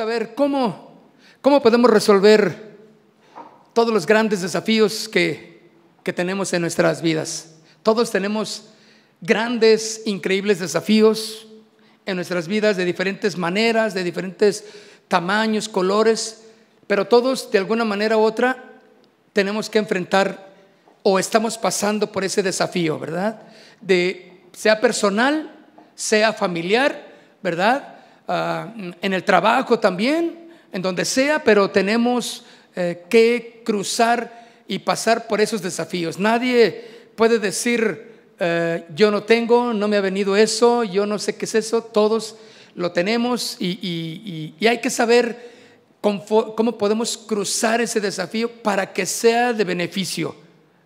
A ver cómo, cómo podemos resolver todos los grandes desafíos que, que tenemos en nuestras vidas. Todos tenemos grandes, increíbles desafíos en nuestras vidas de diferentes maneras, de diferentes tamaños, colores, pero todos de alguna manera u otra tenemos que enfrentar o estamos pasando por ese desafío, ¿verdad? De sea personal, sea familiar, ¿verdad? Ah, en el trabajo también, en donde sea, pero tenemos eh, que cruzar y pasar por esos desafíos. Nadie puede decir, eh, yo no tengo, no me ha venido eso, yo no sé qué es eso, todos lo tenemos y, hay que saber cómo, cómo podemos cruzar ese desafío para que sea de beneficio,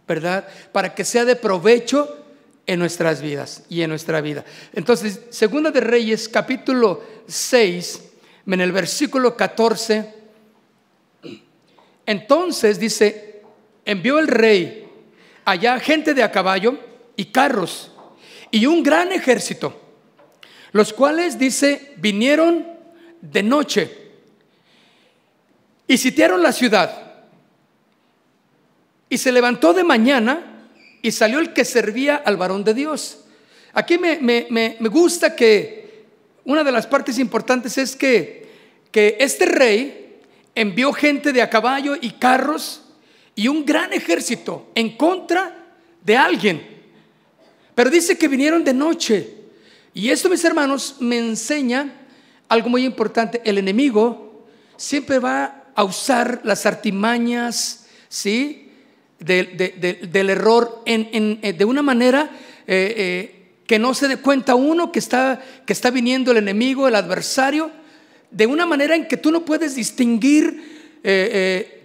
¿verdad? Para que sea de provecho en nuestras vidas y en nuestra vida. Entonces, Segunda de Reyes, capítulo 6, en el versículo 14, entonces dice, envió el rey allá gente de a caballo y carros y un gran ejército, los cuales, dice, vinieron de noche y sitiaron la ciudad. Y se levantó de mañana y salió el que servía al varón de Dios. Aquí me, gusta que una de las partes importantes es que, que este rey envió gente de a caballo y carros y un gran ejército en contra de alguien. Pero dice que vinieron de noche. Y esto, mis hermanos, me enseña algo muy importante. El enemigo siempre va a usar las artimañas, ¿sí? Del error eh, de una manera eh, eh, que no se dé cuenta uno que está, que está viniendo el enemigo, el adversario, de una manera en que tú no puedes distinguir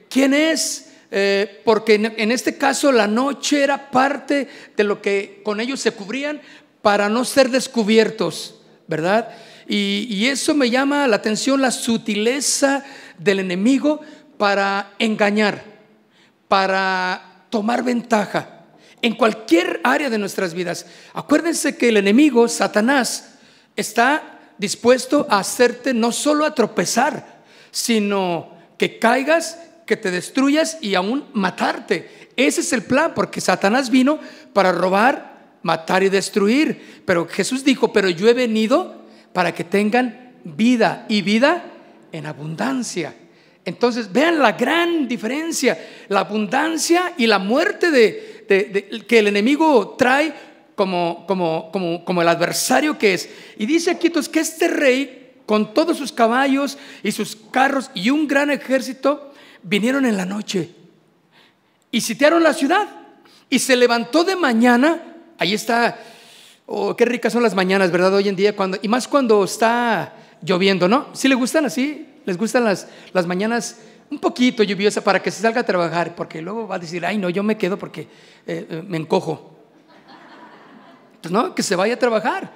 quién es, porque en, este caso la noche era parte de lo que con ellos se cubrían para no ser descubiertos, ¿verdad? Y, y eso me llama la atención, la sutileza del enemigo para engañar, para tomar ventaja en cualquier área de nuestras vidas. Acuérdense que el enemigo, Satanás, está dispuesto a hacerte no solo a tropezar, sino que caigas, que te destruyas y aún matarte. Ese es el plan, porque Satanás vino para robar, matar y destruir. Pero Jesús dijo, pero yo he venido para que tengan vida y vida en abundancia. Entonces, vean la gran diferencia, la abundancia y la muerte de, que el enemigo trae como, el adversario que es. Y dice aquí entonces que este rey, con todos sus caballos y sus carros y un gran ejército, vinieron en la noche y sitiaron la ciudad. Y se levantó de mañana, ahí está, oh, qué ricas son las mañanas, ¿verdad? Hoy en día, cuando, y más cuando está lloviendo, ¿no? ¿Sí le gustan así? ¿Les gustan las, las mañanas un poquito lluviosas para que se salga a trabajar? Porque luego va a decir, ay, no, yo me quedo porque eh, eh, me encojo. Pues no, que se vaya a trabajar.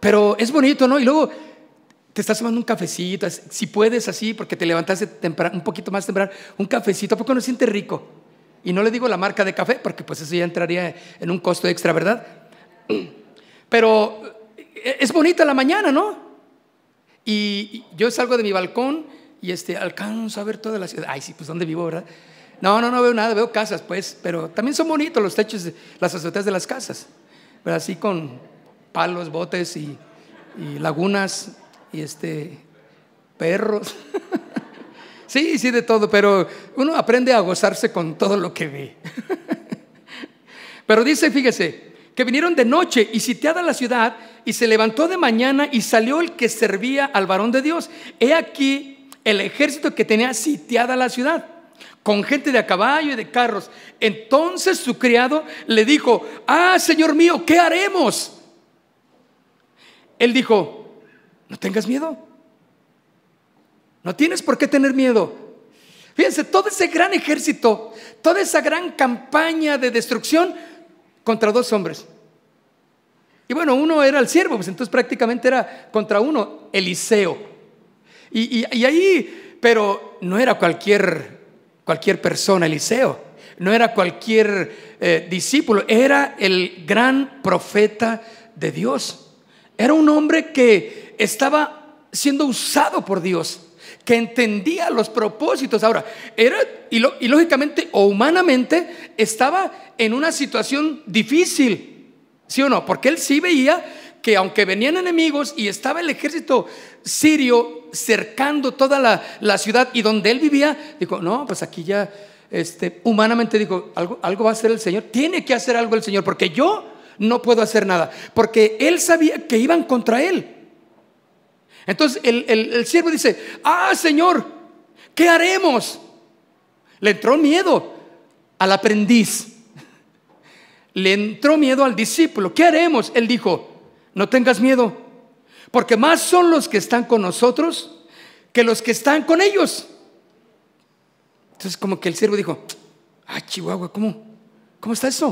Pero es bonito, ¿no? Y luego te estás tomando un cafecito, si puedes así, porque te levantaste temprano, un poquito más temprano, un cafecito, ¿a poco no siente rico? Y no le digo la marca de café, porque pues eso ya entraría en un costo extra, ¿verdad? Pero eh, es bonita la mañana, ¿no? Y yo salgo de mi balcón y este, alcanzo a ver toda la ciudad. Ay, sí, pues ¿dónde vivo, verdad? No, no, no veo nada, veo casas, pues, pero también son bonitos los techos, las azoteas de las casas, ¿verdad? Así con palos, botes y, lagunas y este, perros. sí, sí, de todo, pero uno aprende a gozarse con todo lo que ve. pero dice, fíjese, que vinieron de noche y sitiada la ciudad, y se levantó de mañana y salió el que servía al varón de Dios. He aquí el ejército que tenía sitiada la ciudad, con gente de a caballo y de carros. Entonces su criado le dijo, ah, Señor mío, ¿qué haremos? Él dijo, no tengas miedo. No tienes por qué tener miedo. Fíjense, todo ese gran ejército, toda esa gran campaña de destrucción contra dos hombres. Y bueno, uno era el siervo, pues entonces prácticamente era contra uno, Eliseo. Y, ahí, pero no era cualquier, cualquier persona, Eliseo. No era cualquier eh, discípulo, era el gran profeta de Dios. Era un hombre que estaba siendo usado por Dios, que entendía los propósitos. Ahora, era, y, y lógicamente o humanamente, estaba en una situación difícil, ¿sí o no? Porque él sí veía que aunque venían enemigos y estaba el ejército sirio cercando toda la, ciudad y donde él vivía, dijo, no, pues aquí ya, este, humanamente dijo, algo, algo va a hacer el Señor, tiene que hacer algo el Señor, porque yo no puedo hacer nada, porque él sabía que iban contra él. Entonces el, el siervo dice, ah, Señor, ¿qué haremos? Le entró miedo al aprendiz. Le entró miedo al discípulo. ¿Qué haremos? Él dijo, no tengas miedo, porque más son los que están con nosotros que los que están con ellos. Entonces como que el siervo dijo, ah, Chihuahua, ¿cómo, cómo está eso?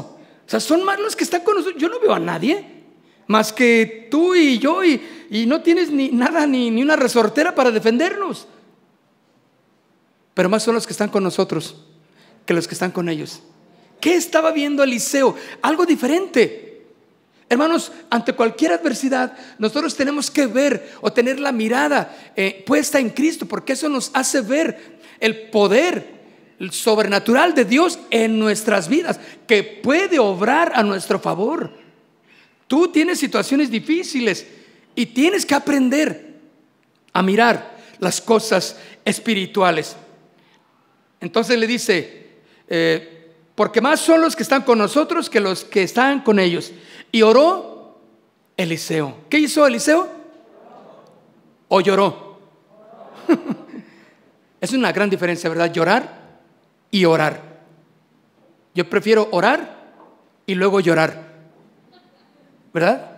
O sea, son más los que están con nosotros. Yo no veo a nadie más que tú y yo y, y no tienes ni nada, ni, ni una resortera para defendernos. Pero más son los que están con nosotros que los que están con ellos. ¿Qué estaba viendo Eliseo? Algo diferente. Hermanos, ante cualquier adversidad, nosotros tenemos que ver o tener la mirada eh, puesta en Cristo, porque eso nos hace ver el poder sobrenatural de Dios en nuestras vidas, que puede obrar a nuestro favor. Tú tienes situaciones difíciles y tienes que aprender a mirar las cosas espirituales. Entonces le dice, eh, porque más son los que están con nosotros que los que están con ellos. Y oró Eliseo. ¿Qué hizo Eliseo? ¿O lloró? es una gran diferencia, ¿verdad? Llorar y orar. Yo prefiero orar y luego llorar. ¿Verdad?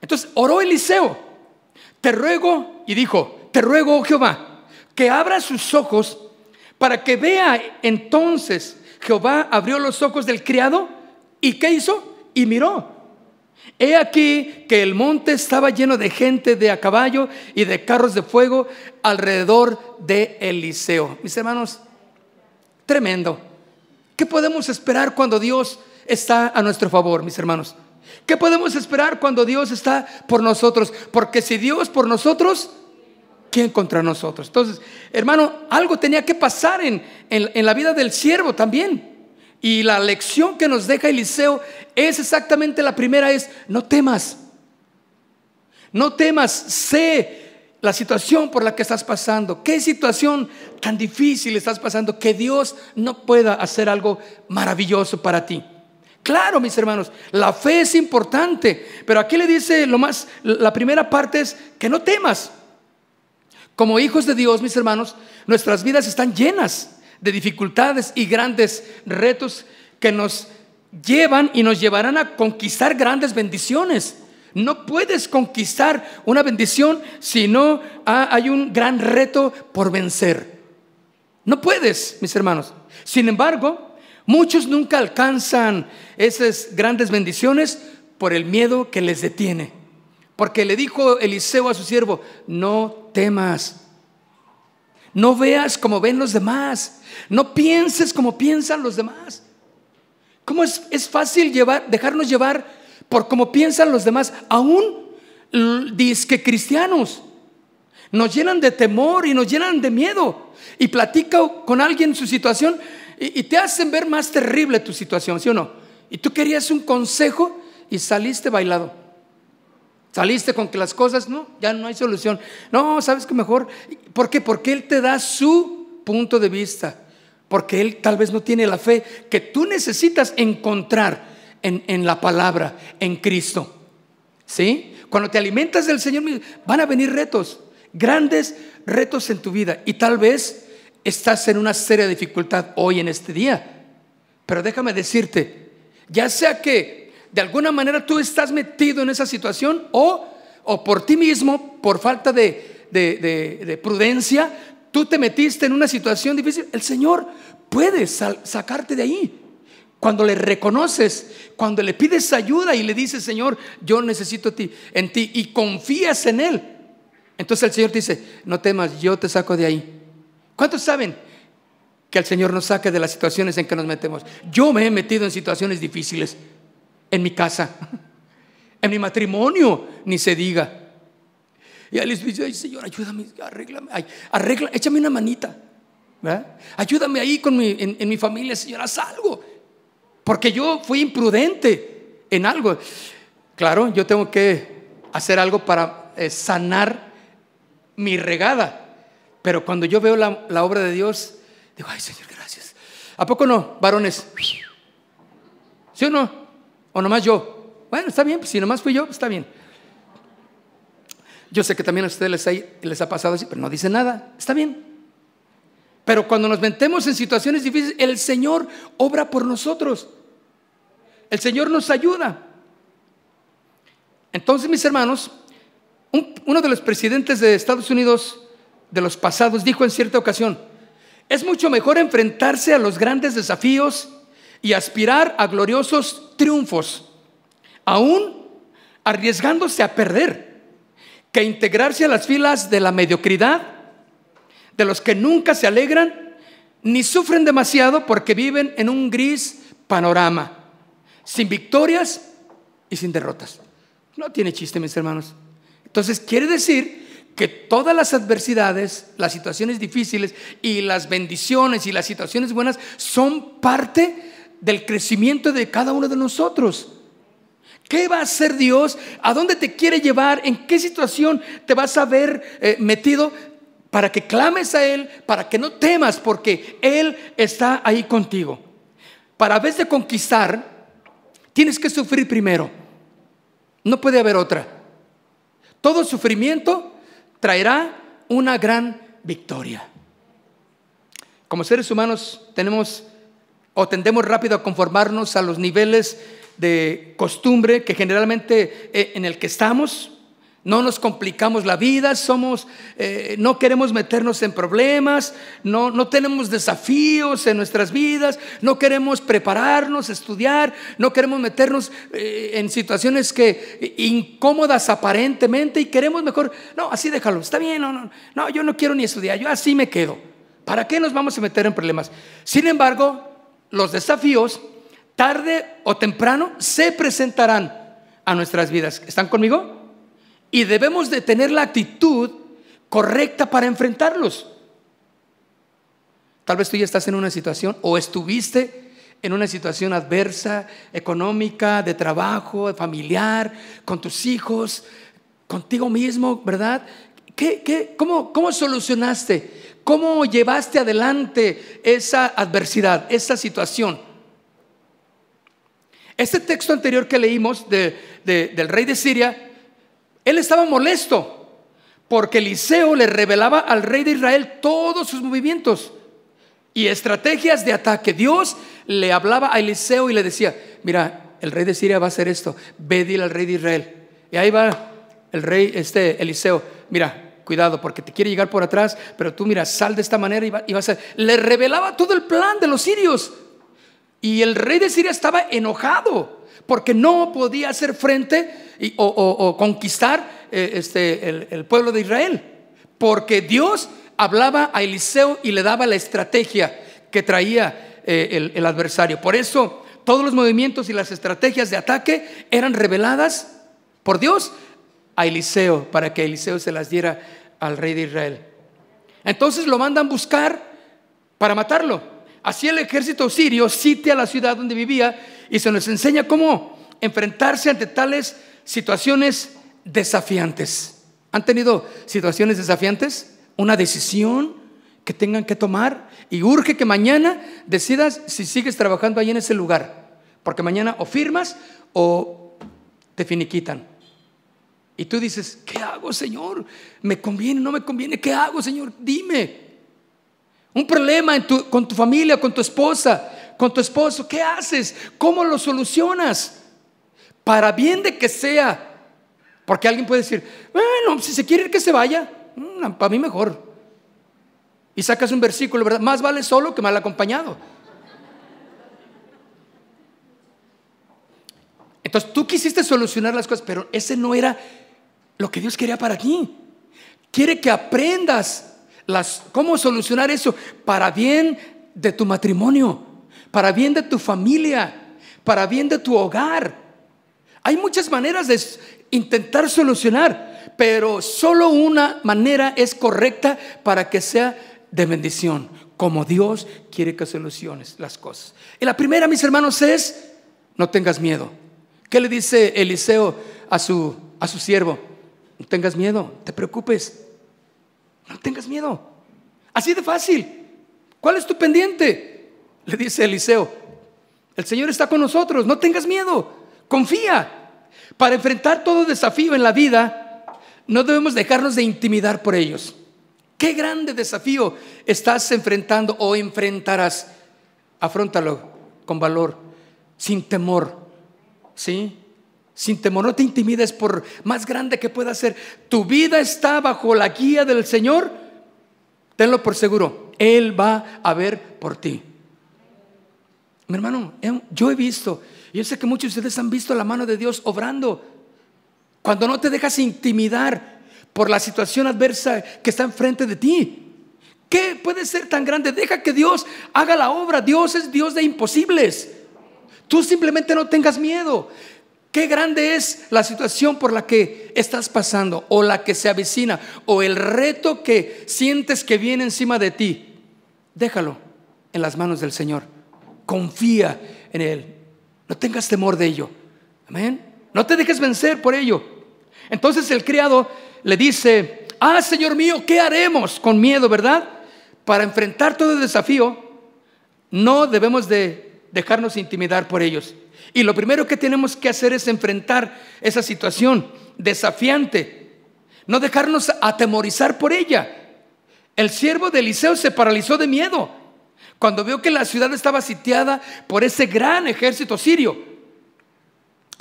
Entonces oró Eliseo. Te ruego, y dijo, te ruego, oh Jehová, que abra sus ojos para que vea entonces Jehová abrió los ojos del criado y ¿qué hizo? Y miró. He aquí que el monte estaba lleno de gente de a caballo y de carros de fuego alrededor de Eliseo. Mis hermanos, tremendo. ¿Qué podemos esperar cuando Dios está a nuestro favor, mis hermanos? ¿Qué podemos esperar cuando Dios está por nosotros? Porque si Dios por nosotros, ¿quién contra nosotros? Entonces, hermano, algo tenía que pasar en, en, la vida del siervo también. Y la lección que nos deja Eliseo es exactamente la primera, es no temas. No temas, sé la situación por la que estás pasando. ¿Qué situación tan difícil estás pasando que Dios no pueda hacer algo maravilloso para ti? Claro, mis hermanos, la fe es importante, pero aquí le dice lo más, la primera parte es que no temas. Como hijos de Dios, mis hermanos, nuestras vidas están llenas de dificultades y grandes retos que nos llevan y nos llevarán a conquistar grandes bendiciones. No puedes conquistar una bendición si no hay un gran reto por vencer. No puedes, mis hermanos. Sin embargo, muchos nunca alcanzan esas grandes bendiciones por el miedo que les detiene. Porque le dijo Eliseo a su siervo, no temas. No veas como ven los demás. No pienses como piensan los demás. ¿Cómo es, es fácil llevar, dejarnos llevar por cómo piensan los demás? Aún que cristianos. Nos llenan de temor y nos llenan de miedo. Y platica con alguien su situación y, y te hacen ver más terrible tu situación, ¿sí o no? Y tú querías un consejo y saliste bailado. Saliste con que las cosas, no, ya no hay solución. No, sabes que mejor. ¿Por qué? Porque Él te da su punto de vista. Porque Él tal vez no tiene la fe que tú necesitas encontrar en, en la palabra, en Cristo. ¿Sí? Cuando te alimentas del Señor, van a venir retos, grandes retos en tu vida. Y tal vez estás en una seria dificultad hoy en este día. Pero déjame decirte, ya sea que de alguna manera tú estás metido en esa situación o, o por ti mismo, por falta de, de, prudencia, tú te metiste en una situación difícil. El Señor puede sacarte de ahí. Cuando le reconoces, cuando le pides ayuda y le dices, Señor, yo necesito ti, en ti y confías en Él. Entonces el Señor te dice, no temas, yo te saco de ahí. ¿Cuántos saben que el Señor nos saque de las situaciones en que nos metemos? Yo me he metido en situaciones difíciles en mi casa, en mi matrimonio, ni se diga. Y él dice, ay, Señor, ayúdame, arréglame, ay, arregla, échame una manita. Ayúdame ahí con mi, en, mi familia, Señor, haz algo. Porque yo fui imprudente en algo. Claro, yo tengo que hacer algo para eh, sanar mi regada. Pero cuando yo veo la obra de Dios, digo, ay, Señor, gracias. ¿A poco no, varones? ¿Sí o no? ¿O nomás yo? Bueno, está bien, pues si nomás fui yo, está bien. Yo sé que también a ustedes les ha, pasado así, pero no dice nada. Está bien. Pero cuando nos metemos en situaciones difíciles, el Señor obra por nosotros. El Señor nos ayuda. Entonces, mis hermanos, uno de los presidentes de Estados Unidos de los pasados dijo en cierta ocasión, es mucho mejor enfrentarse a los grandes desafíos y aspirar a gloriosos triunfos, aún arriesgándose a perder, que integrarse a las filas de la mediocridad, de los que nunca se alegran ni sufren demasiado porque viven en un gris panorama, sin victorias y sin derrotas. No tiene chiste, mis hermanos. Entonces, quiere decir que todas las adversidades, las situaciones difíciles y las bendiciones y las situaciones buenas son parte del crecimiento de cada uno de nosotros. ¿Qué va a hacer Dios? ¿A dónde te quiere llevar? ¿En qué situación te vas a ver eh, metido? Para que clames a Él, para que no temas, porque Él está ahí contigo. Para vez de conquistar, tienes que sufrir primero. No puede haber otra. Todo sufrimiento traerá una gran victoria. Como seres humanos tenemos o tendemos rápido a conformarnos a los niveles de costumbre que generalmente eh, en el que estamos. No nos complicamos la vida, somos, eh, no queremos meternos en problemas, no, no tenemos desafíos en nuestras vidas, no queremos prepararnos, estudiar, no queremos meternos eh, en situaciones que incómodas aparentemente y queremos mejor, no, así déjalo, está bien, no, no, no, yo no quiero ni estudiar, yo así me quedo. ¿Para qué nos vamos a meter en problemas? Sin embargo, los desafíos, tarde o temprano, se presentarán a nuestras vidas. ¿Están conmigo? Y debemos de tener la actitud correcta para enfrentarlos. Tal vez tú ya estás en una situación o estuviste en una situación adversa, económica, de trabajo, familiar, con tus hijos, contigo mismo, ¿verdad? ¿Qué, cómo, ¿Cómo solucionaste? ¿Cómo llevaste adelante esa adversidad, esa situación? Este texto anterior que leímos del rey de Siria, él estaba molesto porque Eliseo le revelaba al rey de Israel todos sus movimientos y estrategias de ataque. Dios le hablaba a Eliseo y le decía, mira, el rey de Siria va a hacer esto, ve dile al rey de Israel. Y ahí va el rey, este Eliseo, mira, cuidado, porque te quiere llegar por atrás, pero tú mira, sal de esta manera y, vas a... Le revelaba todo el plan de los sirios. Y el rey de Siria estaba enojado porque no podía hacer frente o, conquistar eh, este, el, pueblo de Israel. Porque Dios hablaba a Eliseo y le daba la estrategia que traía eh, el, el adversario. Por eso todos los movimientos y las estrategias de ataque eran reveladas por Dios a Eliseo para que Eliseo se las diera al rey de Israel. Entonces lo mandan buscar para matarlo. Así el ejército sirio sitia la ciudad donde vivía y se nos enseña cómo enfrentarse ante tales situaciones desafiantes. ¿Han tenido situaciones desafiantes? Una decisión que tengan que tomar y urge que mañana decidas si sigues trabajando ahí en ese lugar, porque mañana o firmas o te finiquitan. Y tú dices, ¿qué hago, Señor? ¿Me conviene? ¿No me conviene? ¿Qué hago, Señor? Dime. Un problema con tu familia, con tu esposa, con tu esposo. ¿Qué haces? ¿Cómo lo solucionas? Para bien de que sea. Porque alguien puede decir, bueno, si se quiere ir que se vaya, mm, para mí mejor. Y sacas un versículo, ¿verdad? Más vale solo que mal acompañado. Entonces tú quisiste solucionar las cosas, pero ese no era lo que Dios quería para ti. Quiere que aprendas las, cómo solucionar eso para bien de tu matrimonio, para bien de tu familia, para bien de tu hogar. Hay muchas maneras de intentar solucionar, pero solo una manera es correcta para que sea de bendición, como Dios quiere que soluciones las cosas. Y la primera, mis hermanos, es no tengas miedo. ¿Qué le dice Eliseo a su, a su siervo? No tengas miedo, te preocupes. No tengas miedo. Así de fácil. ¿Cuál es tu pendiente? Le dice Eliseo. El Señor está con nosotros, no tengas miedo, confía. Para enfrentar todo desafío en la vida, no debemos dejarnos de intimidar por ellos. Qué grande desafío estás enfrentando o enfrentarás. Afróntalo con valor, sin temor. ¿Sí? Sin temor, no te intimides por más grande que pueda ser. Tu vida está bajo la guía del Señor. Tenlo por seguro. Él va a ver por ti. Mi hermano, yo he visto, yo sé que muchos de ustedes han visto la mano de Dios obrando. Cuando no te dejas intimidar por la situación adversa que está enfrente de ti. ¿Qué puede ser tan grande? Deja que Dios haga la obra. Dios es Dios de imposibles. Tú simplemente no tengas miedo. Qué grande es la situación por la que estás pasando o la que se avecina o el reto que sientes que viene encima de ti. Déjalo en las manos del Señor. Confía en Él. No tengas temor de ello. Amén. No te dejes vencer por ello. Entonces el criado le dice, ah, Señor mío, ¿qué haremos con miedo, verdad? Para enfrentar todo el desafío, no debemos de dejarnos intimidar por ellos. Y lo primero que tenemos que hacer es enfrentar esa situación desafiante, no dejarnos atemorizar por ella. El siervo de Eliseo se paralizó de miedo cuando vio que la ciudad estaba sitiada por ese gran ejército sirio.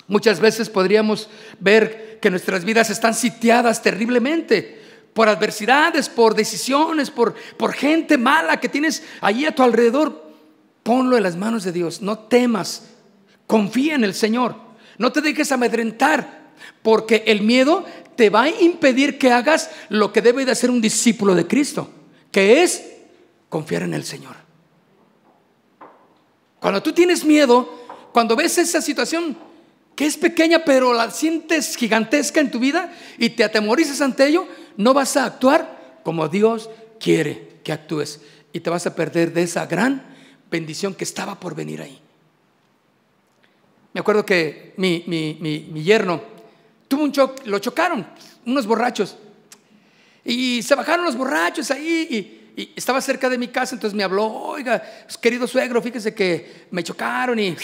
Muchas veces podríamos ver que nuestras vidas están sitiadas terriblemente por adversidades, por decisiones, por, por gente mala que tienes allí a tu alrededor. Ponlo en las manos de Dios, no temas, Confía en el Señor. No te dejes amedrentar, porque el miedo te va a impedir que hagas lo que debe de hacer un discípulo de Cristo, que es confiar en el Señor. Cuando tú tienes miedo, cuando ves esa situación que es pequeña pero la sientes gigantesca en tu vida y te atemorizas ante ello, no vas a actuar como Dios quiere que actúes y te vas a perder de esa gran bendición que estaba por venir ahí. Me acuerdo que mi, mi, yerno tuvo un choque, lo chocaron unos borrachos. Y se bajaron los borrachos ahí y, estaba cerca de mi casa, entonces me habló, oiga, querido suegro, fíjese que me chocaron y,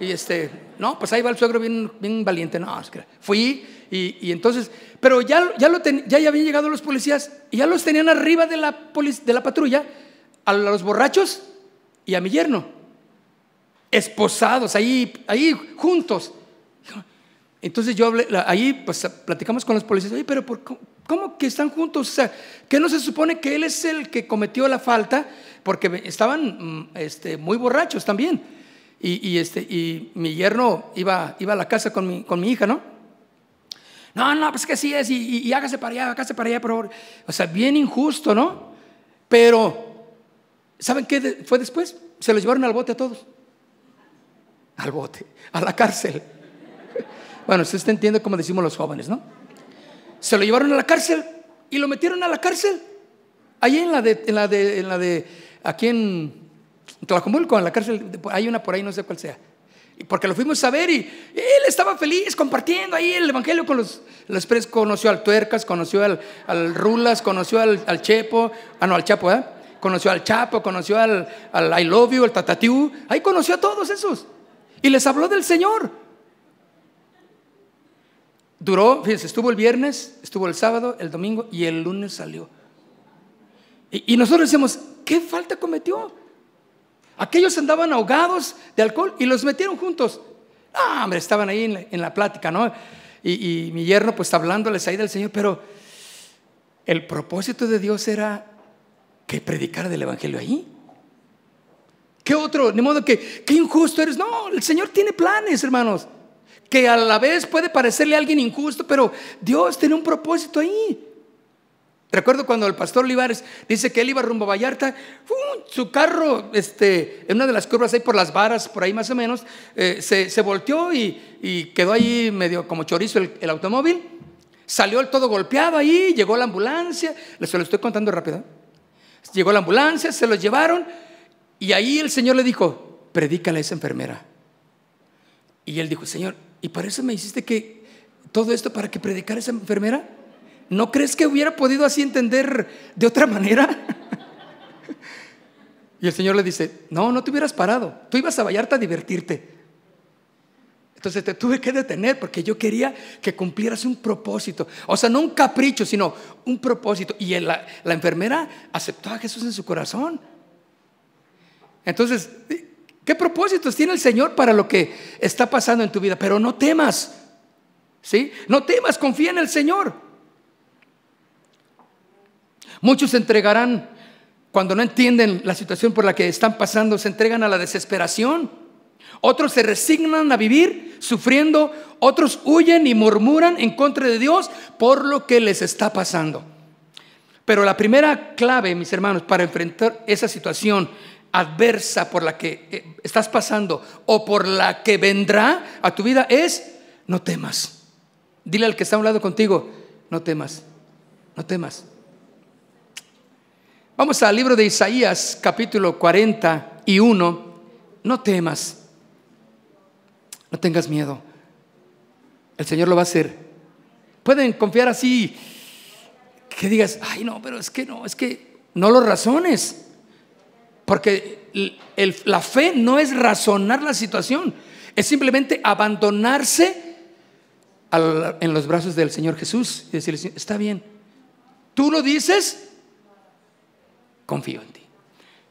y este, no, pues ahí va el suegro bien, bien valiente, no, fui y, entonces, pero ya, ya, lo ya, habían llegado los policías y ya los tenían arriba de la, de la patrulla, a los borrachos y a mi yerno esposados, ahí, ahí juntos. Entonces yo hablé, ahí pues platicamos con los policías, oye, pero ¿cómo, que están juntos? O sea, que no se supone que él es el que cometió la falta, porque estaban mm, este, muy borrachos también. Y, este, y mi yerno iba, iba a la casa con mi, con mi hija, ¿no? No, no, pues que así es, y, hágase para allá, hágase para allá, por favor. O sea, bien injusto, ¿no? Pero, ¿saben qué fue después? Se los llevaron al bote a todos al bote, a la cárcel. Bueno, usted entiende cómo decimos los jóvenes, ¿no? Se lo llevaron a la cárcel y lo metieron a la cárcel. Ahí en la de, en la de, en la de aquí en Tlacomulco, en la cárcel, hay una por ahí, no sé cuál sea. Porque lo fuimos a ver y él estaba feliz compartiendo ahí el evangelio con los, los conoció al Tuercas, conoció al, al Rulas, conoció al, al, Chepo, ah no, al Chapo, ¿eh? Conoció al Chapo, conoció al, al I Love You, al Tatatiu, ahí conoció a todos esos. Y les habló del Señor. Duró, fíjense, estuvo el viernes, estuvo el sábado, el domingo y el lunes salió. Y, nosotros decimos, ¿qué falta cometió? Aquellos andaban ahogados de alcohol y los metieron juntos. Ah, hombre, estaban ahí en la, plática, ¿no? Y, y, mi yerno pues hablándoles ahí del Señor, pero el propósito de Dios era que predicara del Evangelio ahí. ¿Qué otro? De modo que, qué injusto eres. No, el Señor tiene planes, hermanos. Que a la vez puede parecerle a alguien injusto, pero Dios tiene un propósito ahí. Recuerdo cuando el pastor Olivares dice que él iba rumbo a Vallarta, su carro, este, en una de las curvas ahí por las varas, por ahí más o menos, eh, se, volteó y, quedó ahí medio como chorizo el, automóvil. Salió el todo golpeado ahí, llegó la ambulancia, les lo estoy contando rápido. Llegó la ambulancia, se lo llevaron y ahí el Señor le dijo, predícale a esa enfermera. Y él dijo, Señor, ¿y para eso me hiciste que todo esto para que predicara esa enfermera? ¿No crees que hubiera podido así entender de otra manera? y el Señor le dice, no, no te hubieras parado, tú ibas a Vallarta a divertirte. Entonces te tuve que detener porque yo quería que cumplieras un propósito. O sea, no un capricho, sino un propósito. Y la, la enfermera aceptó a Jesús en su corazón. Entonces, ¿qué propósitos tiene el Señor para lo que está pasando en tu vida? Pero no temas. ¿Sí? No temas, confía en el Señor. Muchos se entregarán cuando no entienden la situación por la que están pasando, se entregan a la desesperación. Otros se resignan a vivir sufriendo, otros huyen y murmuran en contra de Dios por lo que les está pasando. Pero la primera clave, mis hermanos, para enfrentar esa situación adversa por la que eh, estás pasando o por la que vendrá a tu vida es no temas. Dile al que está a un lado contigo, no temas, no temas. Vamos al libro de Isaías, capítulo 41, no temas. No tengas miedo. El Señor lo va a hacer. Pueden confiar así, que digas, ay no, pero es que no, es que no lo razones. Porque la fe no es razonar la situación, es simplemente abandonarse en los brazos del Señor Jesús y decirle, está bien, tú lo dices, confío en ti.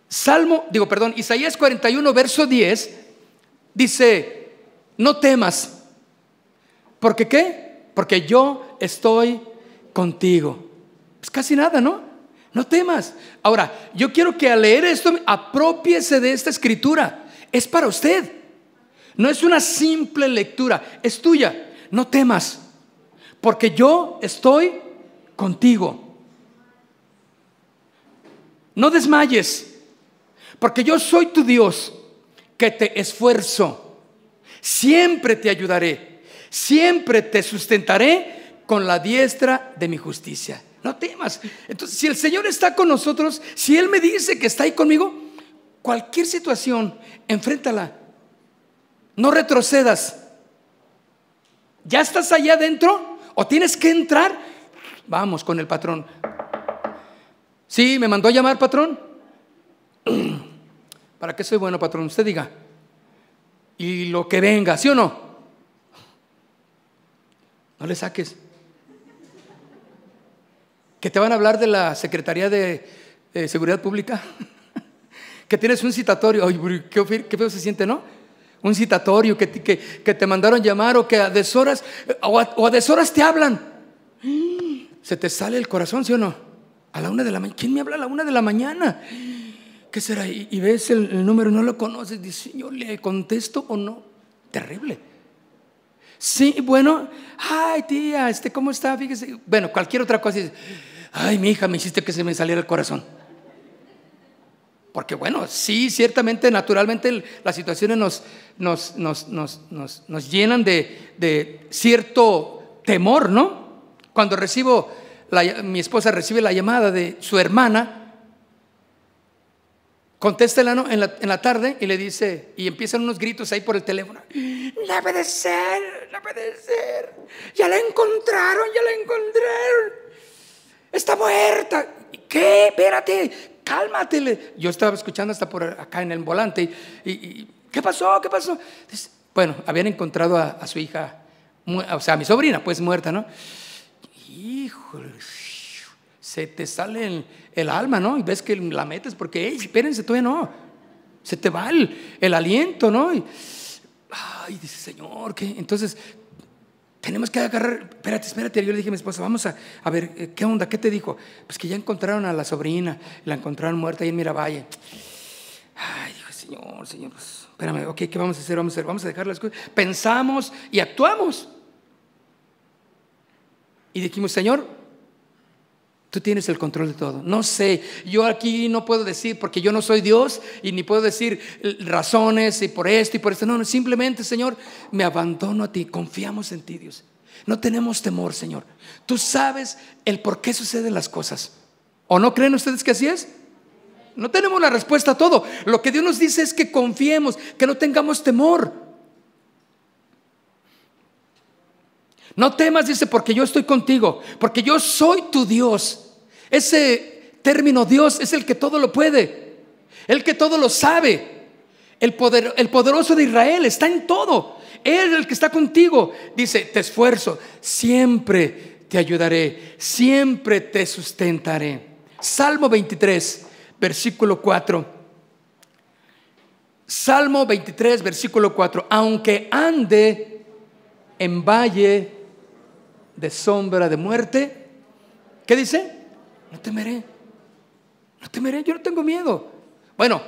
Salmo, digo, perdón, Isaías 41, verso 10, dice, no temas. ¿Porque qué? Porque yo estoy contigo. Es casi nada, ¿no? No temas. Ahora, yo quiero que al leer esto, apropiese de esta escritura. Es para usted. No es una simple lectura, es tuya. No temas, porque yo estoy contigo. No desmayes, porque yo soy tu Dios, que te esfuerzo Siempre te ayudaré, siempre te sustentaré con la diestra de mi justicia. No temas. Entonces, si el Señor está con nosotros, si Él me dice que está ahí conmigo, cualquier situación, enfréntala. No retrocedas. ¿Ya estás allá adentro? ¿O tienes que entrar? Vamos con el patrón. Sí, me mandó a llamar, patrón. ¿Para qué soy bueno, patrón? Usted diga y lo que venga, ¿sí o no? No le saques. Que te van a hablar de la Secretaría de, Seguridad Pública. que tienes un citatorio. Ay, qué, feo se siente, ¿no? Un citatorio que, que, te mandaron llamar o que a deshoras o a, o a deshoras te hablan. Se te sale el corazón, ¿sí o no? A la una de la mañana. ¿Quién me habla a la una de la mañana? ¿qué será? Y, ves el, número, no lo conoces, dice, yo le contesto o no. Terrible. Sí, bueno, ay tía, este, ¿cómo está? Fíjese. Bueno, cualquier otra cosa, dice, ay, mi hija, me hiciste que se me saliera el corazón. Porque bueno, sí, ciertamente, naturalmente las situaciones nos, nos, nos, nos llenan de, de, cierto temor, ¿no? Cuando recibo, mi esposa recibe la llamada de su hermana, Contesta en la, en la tarde y le dice, y empiezan unos gritos ahí por el teléfono. No puede ser, no puede ser. Ya la encontraron, ya la encontraron. Está muerta. ¿Qué? Espérate, cálmate. Yo estaba escuchando hasta por acá en el volante. Y, ¿Qué pasó? ¿Qué pasó? bueno, habían encontrado a, su hija, o sea, a mi sobrina, pues muerta, ¿no? Híjole se te sale el, alma, ¿no? Y ves que la metes porque, hey, espérense, todavía no. Se te va el, aliento, ¿no? Ay, dice, Señor, ¿qué? Entonces, tenemos que agarrar, espérate, espérate. Yo le dije a mi esposa, vamos a, a ver, eh, ¿qué onda? ¿Qué te dijo? Pues que ya encontraron a la sobrina, la encontraron muerta ahí en Miravalle. Ay, dije, Señor, Señor, pues, espérame, ok, ¿qué vamos a hacer? Vamos a hacer, vamos a dejar las cosas. Pensamos y actuamos. Y dijimos, Señor, Tú tienes el control de todo. No sé, yo aquí no puedo decir porque yo no soy Dios y ni puedo decir razones y por esto y por esto. No, no, simplemente, Señor, me abandono a ti. Confiamos en ti, Dios. No tenemos temor, Señor. Tú sabes el por qué suceden las cosas. ¿O no creen ustedes que así es? No tenemos la respuesta a todo. Lo que Dios nos dice es que confiemos, que no tengamos temor. No temas, dice, porque yo estoy contigo, porque yo soy tu Dios. Ese término Dios es el que todo lo puede, el que todo lo sabe. El, poder, el poderoso de Israel está en todo. Él es el que está contigo. Dice, te esfuerzo, siempre te ayudaré, siempre te sustentaré. Salmo 23, versículo 4. Salmo 23, versículo 4. Aunque ande en valle de sombra de muerte, ¿qué dice? No temeré. No temeré, yo no tengo miedo. Bueno,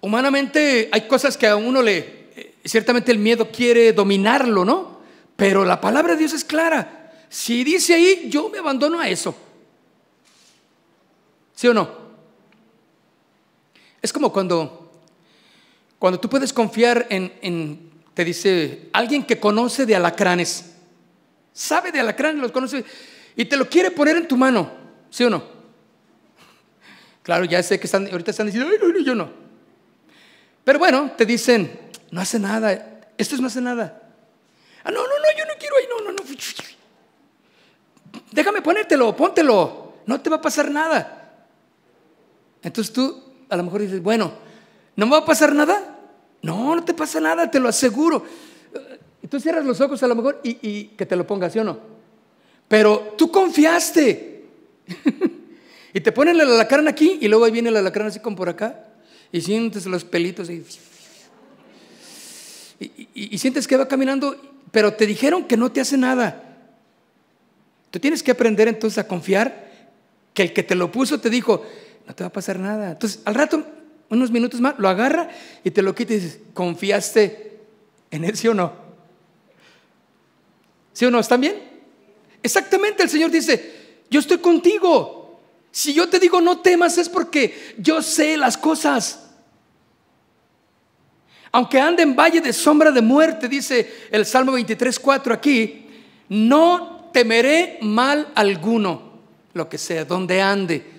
humanamente hay cosas que a uno le, eh, ciertamente el miedo quiere dominarlo, ¿no? Pero la palabra de Dios es clara. Si dice ahí, yo me abandono a eso. ¿Sí o no? Es como cuando, cuando tú puedes confiar en, en, te dice, alguien que conoce de alacranes, sabe de alacranes, los conoce, y te lo quiere poner en tu mano, ¿sí o no? Claro, ya sé que están, ahorita están diciendo, Ay, no, no, yo no. Pero bueno, te dicen, no hace nada, esto es no hace nada. Ah, no, no, no, yo no quiero ahí, no, no, no. Déjame ponértelo, póntelo, no te va a pasar nada. Entonces tú a lo mejor dices, bueno, ¿no me va a pasar nada? No, no te pasa nada, te lo aseguro. Tú cierras los ojos a lo mejor y, que te lo pongas, ¿sí o no? Pero tú confiaste. y te ponen la alacrán aquí y luego ahí viene la alacrán así como por acá. Y sientes los pelitos y, y, y sientes que va caminando, pero te dijeron que no te hace nada. Tú tienes que aprender entonces a confiar que el que te lo puso te dijo, no te va a pasar nada. Entonces, al rato, unos minutos más, lo agarra y te lo quita y dices, ¿confiaste en él, sí o no? ¿Sí o no? ¿Están bien? Exactamente, el Señor dice, yo estoy contigo. Si yo te digo no temas es porque yo sé las cosas. Aunque ande en valle de sombra de muerte, dice el Salmo 23, 4 aquí, no temeré mal alguno, lo que sea, donde ande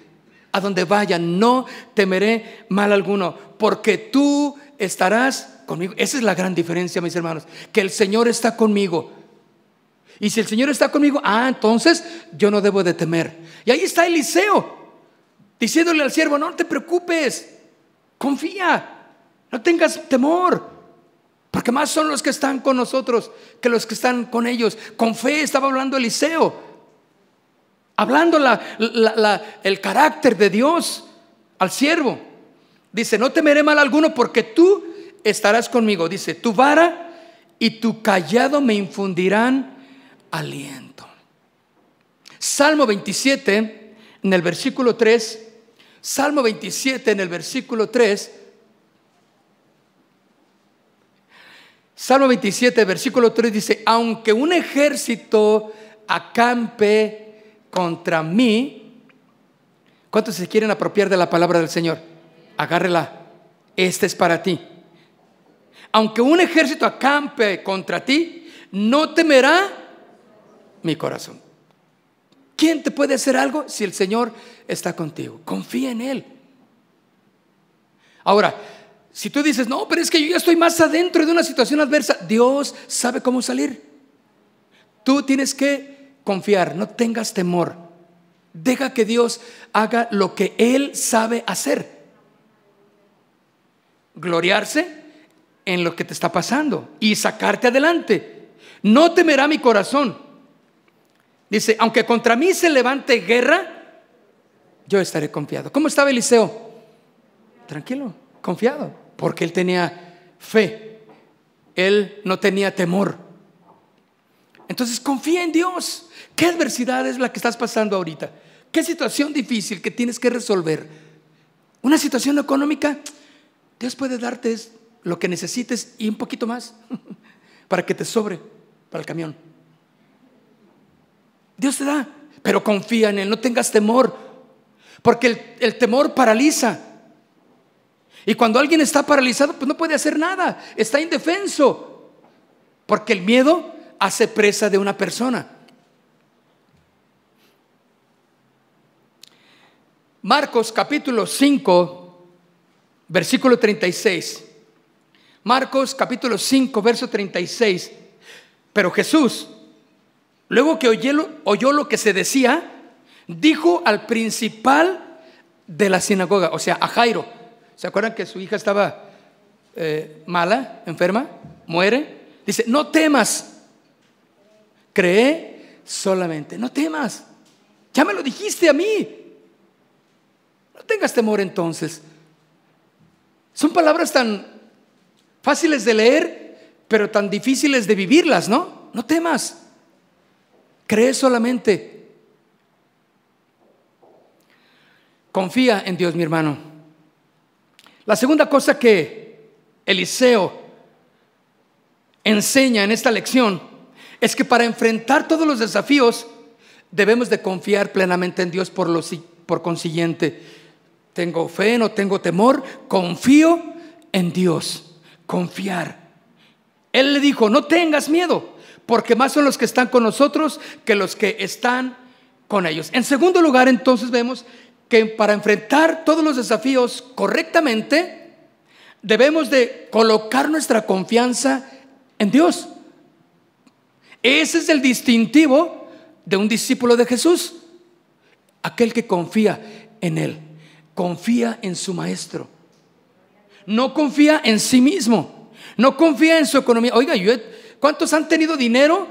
a donde vaya, no temeré mal alguno, porque tú estarás conmigo. Esa es la gran diferencia, mis hermanos, que el Señor está conmigo. Y si el Señor está conmigo, ah, entonces yo no debo de temer. Y ahí está Eliseo, diciéndole al siervo, no te preocupes, confía, no tengas temor. Porque más son los que están con nosotros que los que están con ellos. Con fe estaba hablando Eliseo hablando el carácter de Dios al siervo. Dice, no temeré mal alguno porque tú estarás conmigo. Dice, tu vara y tu callado me infundirán aliento. Salmo 27, en el versículo 3, Salmo 27, en el versículo 3, Salmo 27, versículo 3 dice, aunque un ejército acampe contra mí, ¿cuántos se quieren apropiar de la palabra del Señor? Agárrela, esta es para ti. Aunque un ejército acampe contra ti, no temerá mi corazón. ¿Quién te puede hacer algo si el Señor está contigo? Confía en Él. Ahora, si tú dices, no, pero es que yo ya estoy más adentro de una situación adversa, Dios sabe cómo salir. Tú tienes que confiar, no tengas temor. Deja que Dios haga lo que Él sabe hacer. Gloriarse en lo que te está pasando y sacarte adelante. No temerá mi corazón. Dice, aunque contra mí se levante guerra, yo estaré confiado. ¿Cómo estaba Eliseo? Tranquilo, confiado, porque él tenía fe. Él no tenía temor. Entonces confía en Dios. ¿Qué adversidad es la que estás pasando ahorita? ¿Qué situación difícil que tienes que resolver? ¿Una situación económica? Dios puede darte lo que necesites y un poquito más para que te sobre para el camión. Dios te da, pero confía en Él, no tengas temor, porque el, el temor paraliza. Y cuando alguien está paralizado, pues no puede hacer nada, está indefenso, porque el miedo hace presa de una persona. Marcos capítulo 5, versículo 36. Marcos capítulo 5, verso 36. Pero Jesús, luego que oyó, lo que se decía, dijo al principal de la sinagoga, o sea, a Jairo. ¿Se acuerdan que su hija estaba eh, mala, enferma, muere? Dice, no temas, cree solamente, no temas. Ya me lo dijiste a mí. No tengas temor entonces. Son palabras tan fáciles de leer, pero tan difíciles de vivirlas, ¿no? No temas. Cree solamente. Confía en Dios, mi hermano. La segunda cosa que Eliseo enseña en esta lección es que para enfrentar todos los desafíos debemos de confiar plenamente en Dios por, los, por consiguiente. Tengo fe, no tengo temor, confío en Dios. Confiar. Él le dijo, no tengas miedo, porque más son los que están con nosotros que los que están con ellos. En segundo lugar, entonces vemos que para enfrentar todos los desafíos correctamente, debemos de colocar nuestra confianza en Dios. Ese es el distintivo de un discípulo de Jesús, aquel que confía en Él, confía en su maestro, no confía en sí mismo, no confía en su economía. Oiga, ¿cuántos han tenido dinero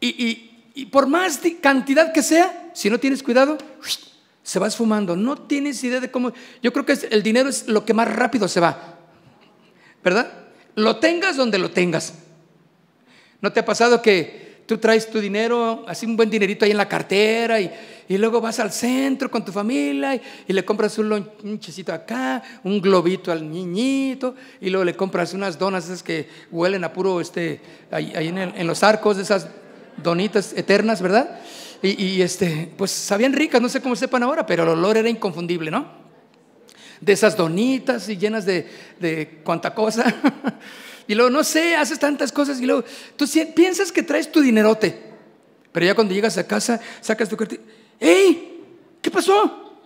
y, por más cantidad que sea, si no tienes cuidado, se va esfumando. No tienes idea de cómo. Yo creo que el dinero es lo que más rápido se va. ¿Verdad? Lo tengas donde lo tengas. ¿No te ha pasado que tú traes tu dinero, así un buen dinerito ahí en la cartera y, luego vas al centro con tu familia y, le compras un lonchecito acá, un globito al niñito y luego le compras unas donas esas que huelen a puro, este, ahí, en, en los arcos de esas donitas eternas, ¿verdad? Y, este, pues sabían ricas, no sé cómo sepan ahora, pero el olor era inconfundible, ¿no? De esas donitas y llenas de, de cuanta cosa. y luego, no sé, haces tantas cosas y luego, tú piensas que traes tu dinerote, pero ya cuando llegas a casa, sacas tu cartera, ¡Ey! ¿Qué pasó?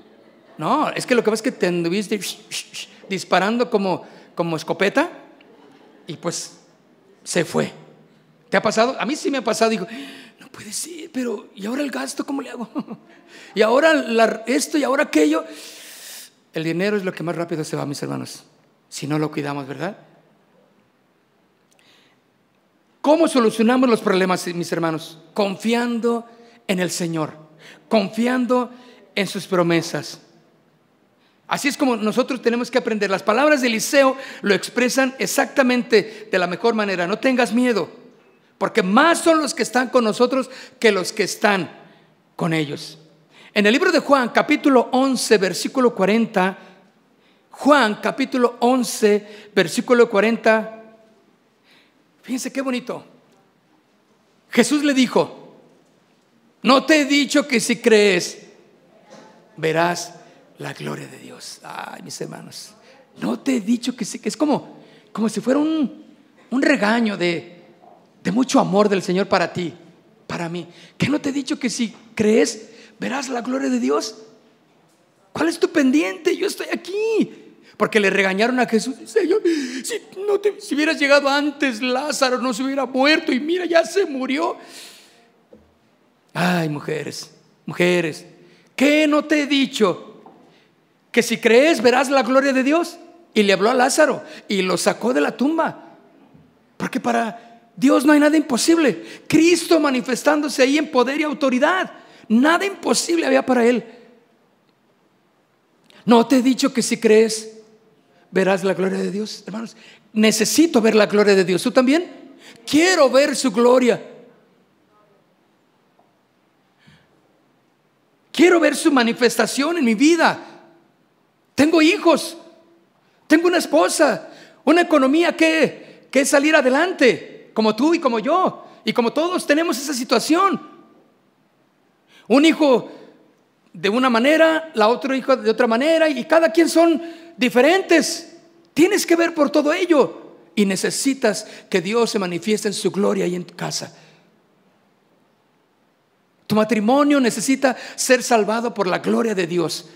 No, es que lo que pasa es que te anduviste disparando como, como escopeta y pues se fue. ¿Te ha pasado? A mí sí me ha pasado. Digo, puede ser, pero ¿y ahora el gasto cómo le hago? y ahora esto y ahora aquello. El dinero es lo que más rápido se va, mis hermanos, si no lo cuidamos, ¿verdad? ¿Cómo solucionamos los problemas, mis hermanos? Confiando en el Señor, confiando en sus promesas. Así es como nosotros tenemos que aprender. Las palabras de Eliseo lo expresan exactamente de la mejor manera. No tengas miedo porque más son los que están con nosotros que los que están con ellos. En el libro de Juan, capítulo 11, versículo 40, Juan, capítulo 11, versículo 40, fíjense qué bonito. Jesús le dijo, no te he dicho que si crees, verás la gloria de Dios. Ay, mis hermanos, no te he dicho que sí, que es como, como si fuera un, un regaño de, de mucho amor del Señor para ti, para mí. ¿Que no te he dicho que si crees, verás la gloria de Dios? ¿Cuál es tu pendiente? Yo estoy aquí. Porque le regañaron a Jesús. Señor, si, si hubieras llegado antes, Lázaro no se hubiera muerto y mira, ya se murió. Ay, mujeres, mujeres, ¿qué no te he dicho? Que si crees, verás la gloria de Dios. Y le habló a Lázaro y lo sacó de la tumba. Porque para Dios no hay nada imposible. Cristo manifestándose ahí en poder y autoridad. Nada imposible había para él. No te he dicho que si crees, verás la gloria de Dios. Hermanos, necesito ver la gloria de Dios. ¿Tú también? Quiero ver su gloria. Quiero ver su manifestación en mi vida. Tengo hijos. Tengo una esposa. Una economía que, que salir adelante como tú y como yo, y como todos tenemos esa situación. Un hijo de una manera, la otro hijo de otra manera, y cada quien son diferentes. Tienes que ver por todo ello y necesitas que Dios se manifieste en su gloria ahí en tu casa. Tu matrimonio necesita ser salvado por la gloria de Dios.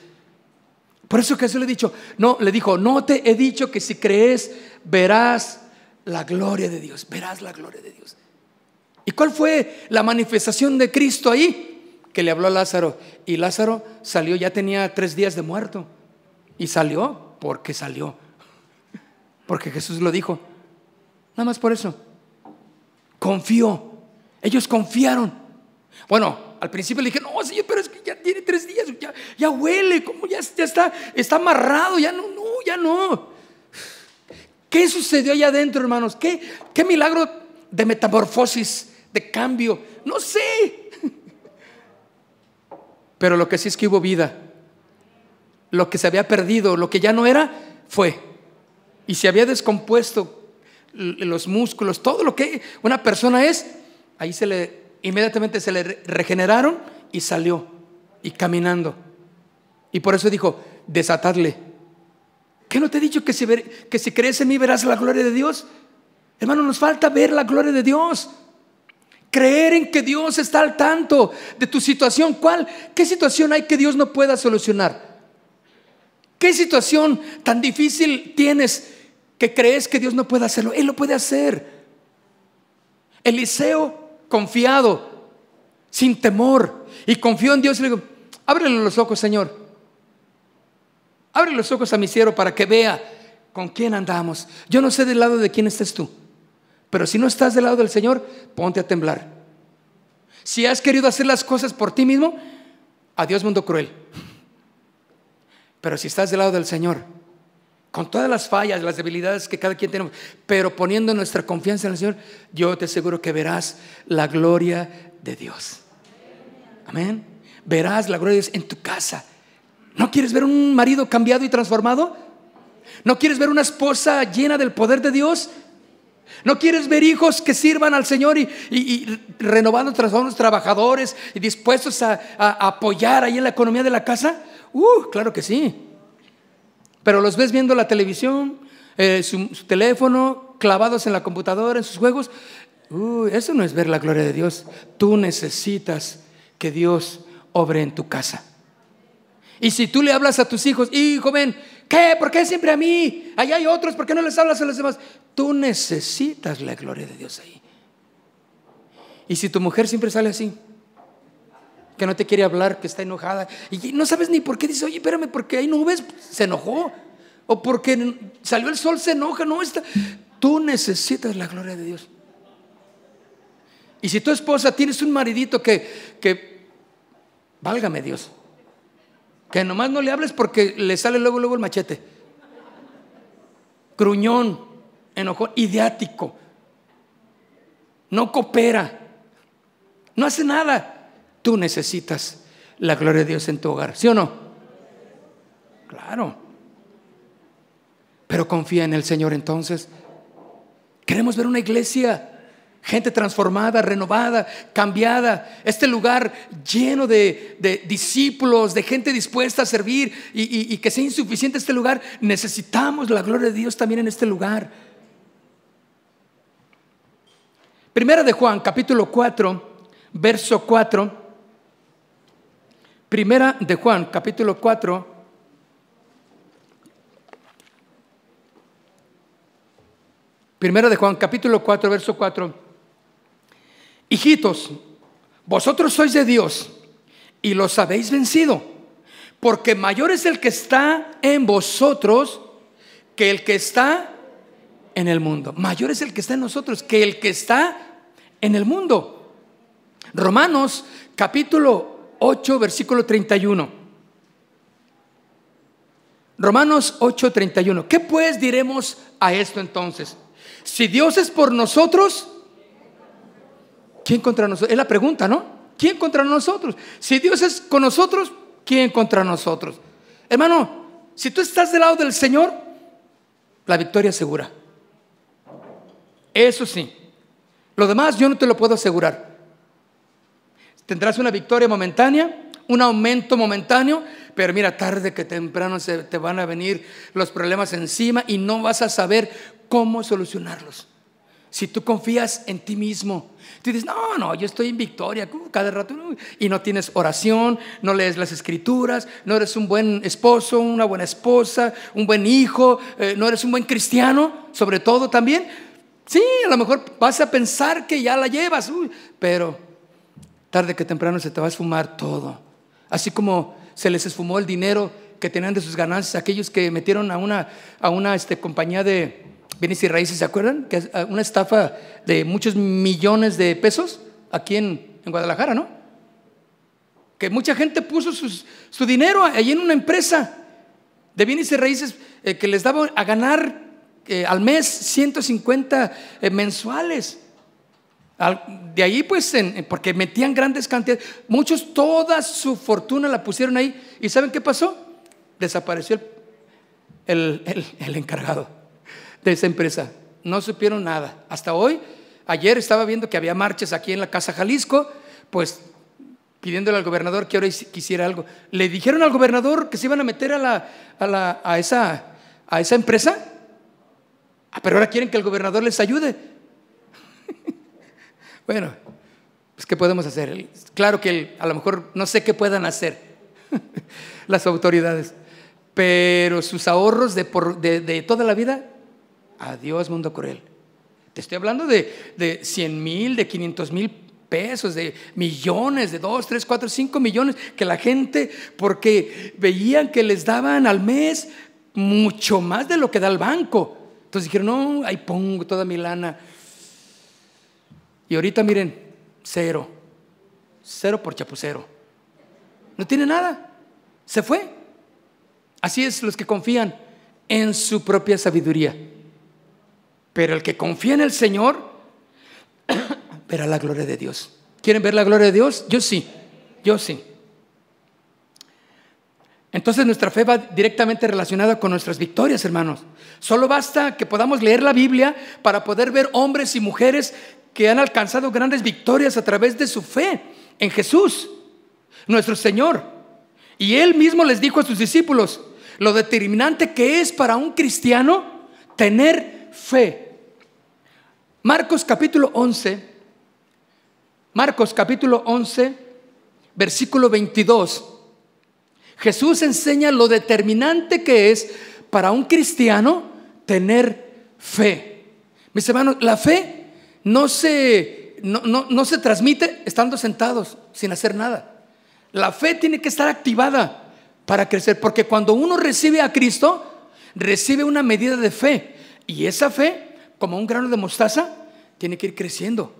Por eso Jesús le dicho, no, le dijo, no te he dicho que si crees verás la gloria de Dios, verás la gloria de Dios. ¿Y cuál fue la manifestación de Cristo ahí? Que le habló a Lázaro y Lázaro salió, ya tenía tres días de muerto y salió porque salió, porque Jesús lo dijo. Nada más por eso. Confió. Ellos confiaron. Bueno, al principio le dije, no, señor, pero es que ya tiene tres días, ya, huele, como ya, está, está amarrado, ya no, no, ya no. ¿Qué sucedió allá adentro, hermanos? ¿Qué, qué milagro de metamorfosis, de cambio? No sé. Pero lo que sí es que hubo vida. Lo que se había perdido, lo que ya no era, fue. Y se había descompuesto los músculos, todo lo que una persona es, ahí se le, inmediatamente se le regeneraron y salió, y caminando. Y por eso dijo, desatadle. ¿Qué no te he dicho que si, que si crees en mí verás la gloria de Dios? Hermano, nos falta ver la gloria de Dios. Creer en que Dios está al tanto de tu situación. ¿Cuál? ¿Qué situación hay que Dios no pueda solucionar? ¿Qué situación tan difícil tienes que crees que Dios no puede hacerlo. Él lo puede hacer. Eliseo confiado, sin temor, y confió en Dios y le digo, ábrele los ojos, Señor. Abre los ojos a mi siervo para que vea con quién andamos. Yo no sé del lado de quién estés tú, pero si no estás del lado del Señor, ponte a temblar. Si has querido hacer las cosas por ti mismo, adiós mundo cruel. Pero si estás del lado del Señor, con todas las fallas, las debilidades que cada quien tenemos, pero poniendo nuestra confianza en el Señor, yo te aseguro que verás la gloria de Dios. Amén. Verás la gloria de Dios en tu casa. ¿No quieres ver un marido cambiado y transformado? ¿No quieres ver una esposa llena del poder de Dios? ¿No quieres ver hijos que sirvan al Señor y, renovando, transformando los trabajadores y dispuestos a, a apoyar ahí en la economía de la casa? Uh, claro que sí. Pero los ves viendo la televisión, eh, su, teléfono, clavados en la computadora, en sus juegos. eso no es ver la gloria de Dios. Tú necesitas que Dios obre en tu casa. Y si tú le hablas a tus hijos, hijo, ven, ¿qué? ¿Por qué siempre a mí? Allá hay otros, ¿por qué no les hablas a los demás? Tú necesitas la gloria de Dios ahí. Y si tu mujer siempre sale así, que no te quiere hablar, que está enojada, y no sabes ni por qué dice, oye, espérame, porque hay nubes, se enojó, o porque salió el sol, se enoja, no está. Tú necesitas la gloria de Dios. Y si tu esposa tienes un maridito que, que válgame Dios, que nomás no le hables porque le sale luego, luego el machete, gruñón, enojón, ideático, no coopera, no hace nada. Tú necesitas la gloria de Dios en tu hogar, ¿sí o no? Claro. Pero confía en el Señor entonces. Queremos ver una iglesia, gente transformada, renovada, cambiada. Este lugar lleno de, discípulos, de gente dispuesta a servir y, y que sea insuficiente este lugar. Necesitamos la gloria de Dios también en este lugar. Primera de Juan, capítulo 4, verso 4. Primera de Juan, capítulo 4. Primera de Juan, capítulo 4, verso 4. Hijitos, vosotros sois de Dios y los habéis vencido, porque mayor es el que está en vosotros que el que está en el mundo. Mayor es el que está en nosotros que el que está en el mundo. Romanos capítulo 8, versículo 31. Romanos 8, 31. ¿Qué pues diremos a esto entonces? Si Dios es por nosotros, ¿quién contra nosotros? Es la pregunta, ¿no? ¿Quién contra nosotros? Si Dios es con nosotros, ¿quién contra nosotros? Hermano, si tú estás del lado del Señor, la victoria es segura. Eso sí. Lo demás yo no te lo puedo asegurar. Tendrás una victoria momentánea, un aumento momentáneo, pero mira, tarde que temprano se te van a venir los problemas encima y no vas a saber cómo solucionarlos. si tú confías en ti mismo. Tú dices, no, no, yo estoy en victoria uh, cada rato y no tienes oración, no lees las escrituras, no eres un buen esposo, una buena esposa, un buen hijo, eh, no eres un buen cristiano, sobre todo también. Sí, a lo mejor vas a pensar que ya la llevas, pero tarde que temprano se te va a esfumar todo. Así como se les esfumó el dinero que tenían de sus ganancias, aquellos que metieron a una, a una este, compañía de bienes y raíces, ¿se acuerdan? Que una estafa de muchos millones de pesos aquí en, Guadalajara, ¿no? Que mucha gente puso su dinero ahí en una empresa de bienes y raíces eh, que les daba a ganar eh, al mes 150 eh, mensuales. De ahí pues, porque metían grandes cantidades, muchos toda su fortuna la pusieron ahí. ¿Y saben qué pasó? Desapareció el encargado de esa empresa. No supieron nada. Hasta hoy, ayer estaba viendo que había marchas aquí en la Casa Jalisco, pues pidiéndole al gobernador que ahora quisiera algo. Le dijeron al gobernador que se iban a meter a, la, a, la, a, esa, a esa empresa. Ah, pero ahora quieren que el gobernador les ayude. Bueno, pues ¿qué podemos hacer? Claro que a lo mejor no sé qué puedan hacer las autoridades, pero sus ahorros de, toda la vida Adiós, mundo cruel. Te estoy hablando de, de 100 mil, de 500 mil pesos, de millones, de 2, 3, 4, 5 millones, que la gente, porque veían que les daban al mes mucho más de lo que da el banco. Entonces dijeron, no, ahí pongo toda mi lana. Y ahorita miren, cero, cero por chapucero. No tiene nada, se fue. Así es los que confían en su propia sabiduría. Pero el que confía en el Señor verá la gloria de Dios. ¿Quieren ver la gloria de Dios? Yo sí, yo sí. Entonces nuestra fe va directamente relacionada con nuestras victorias, hermanos. Solo basta que podamos leer la Biblia para poder ver hombres y mujeres que han alcanzado grandes victorias a través de su fe en Jesús, nuestro Señor. Y Él mismo les dijo a sus discípulos lo determinante que es para un cristiano tener fe. Marcos capítulo 11, Marcos capítulo 11, versículo 22. Jesús enseña lo determinante que es para un cristiano tener fe. Mis hermanos, la fe no se, no, no se transmite estando sentados, sin hacer nada. La fe tiene que estar activada para crecer, porque cuando uno recibe a Cristo, recibe una medida de fe. Y esa fe como un grano de mostaza, tiene que ir creciendo,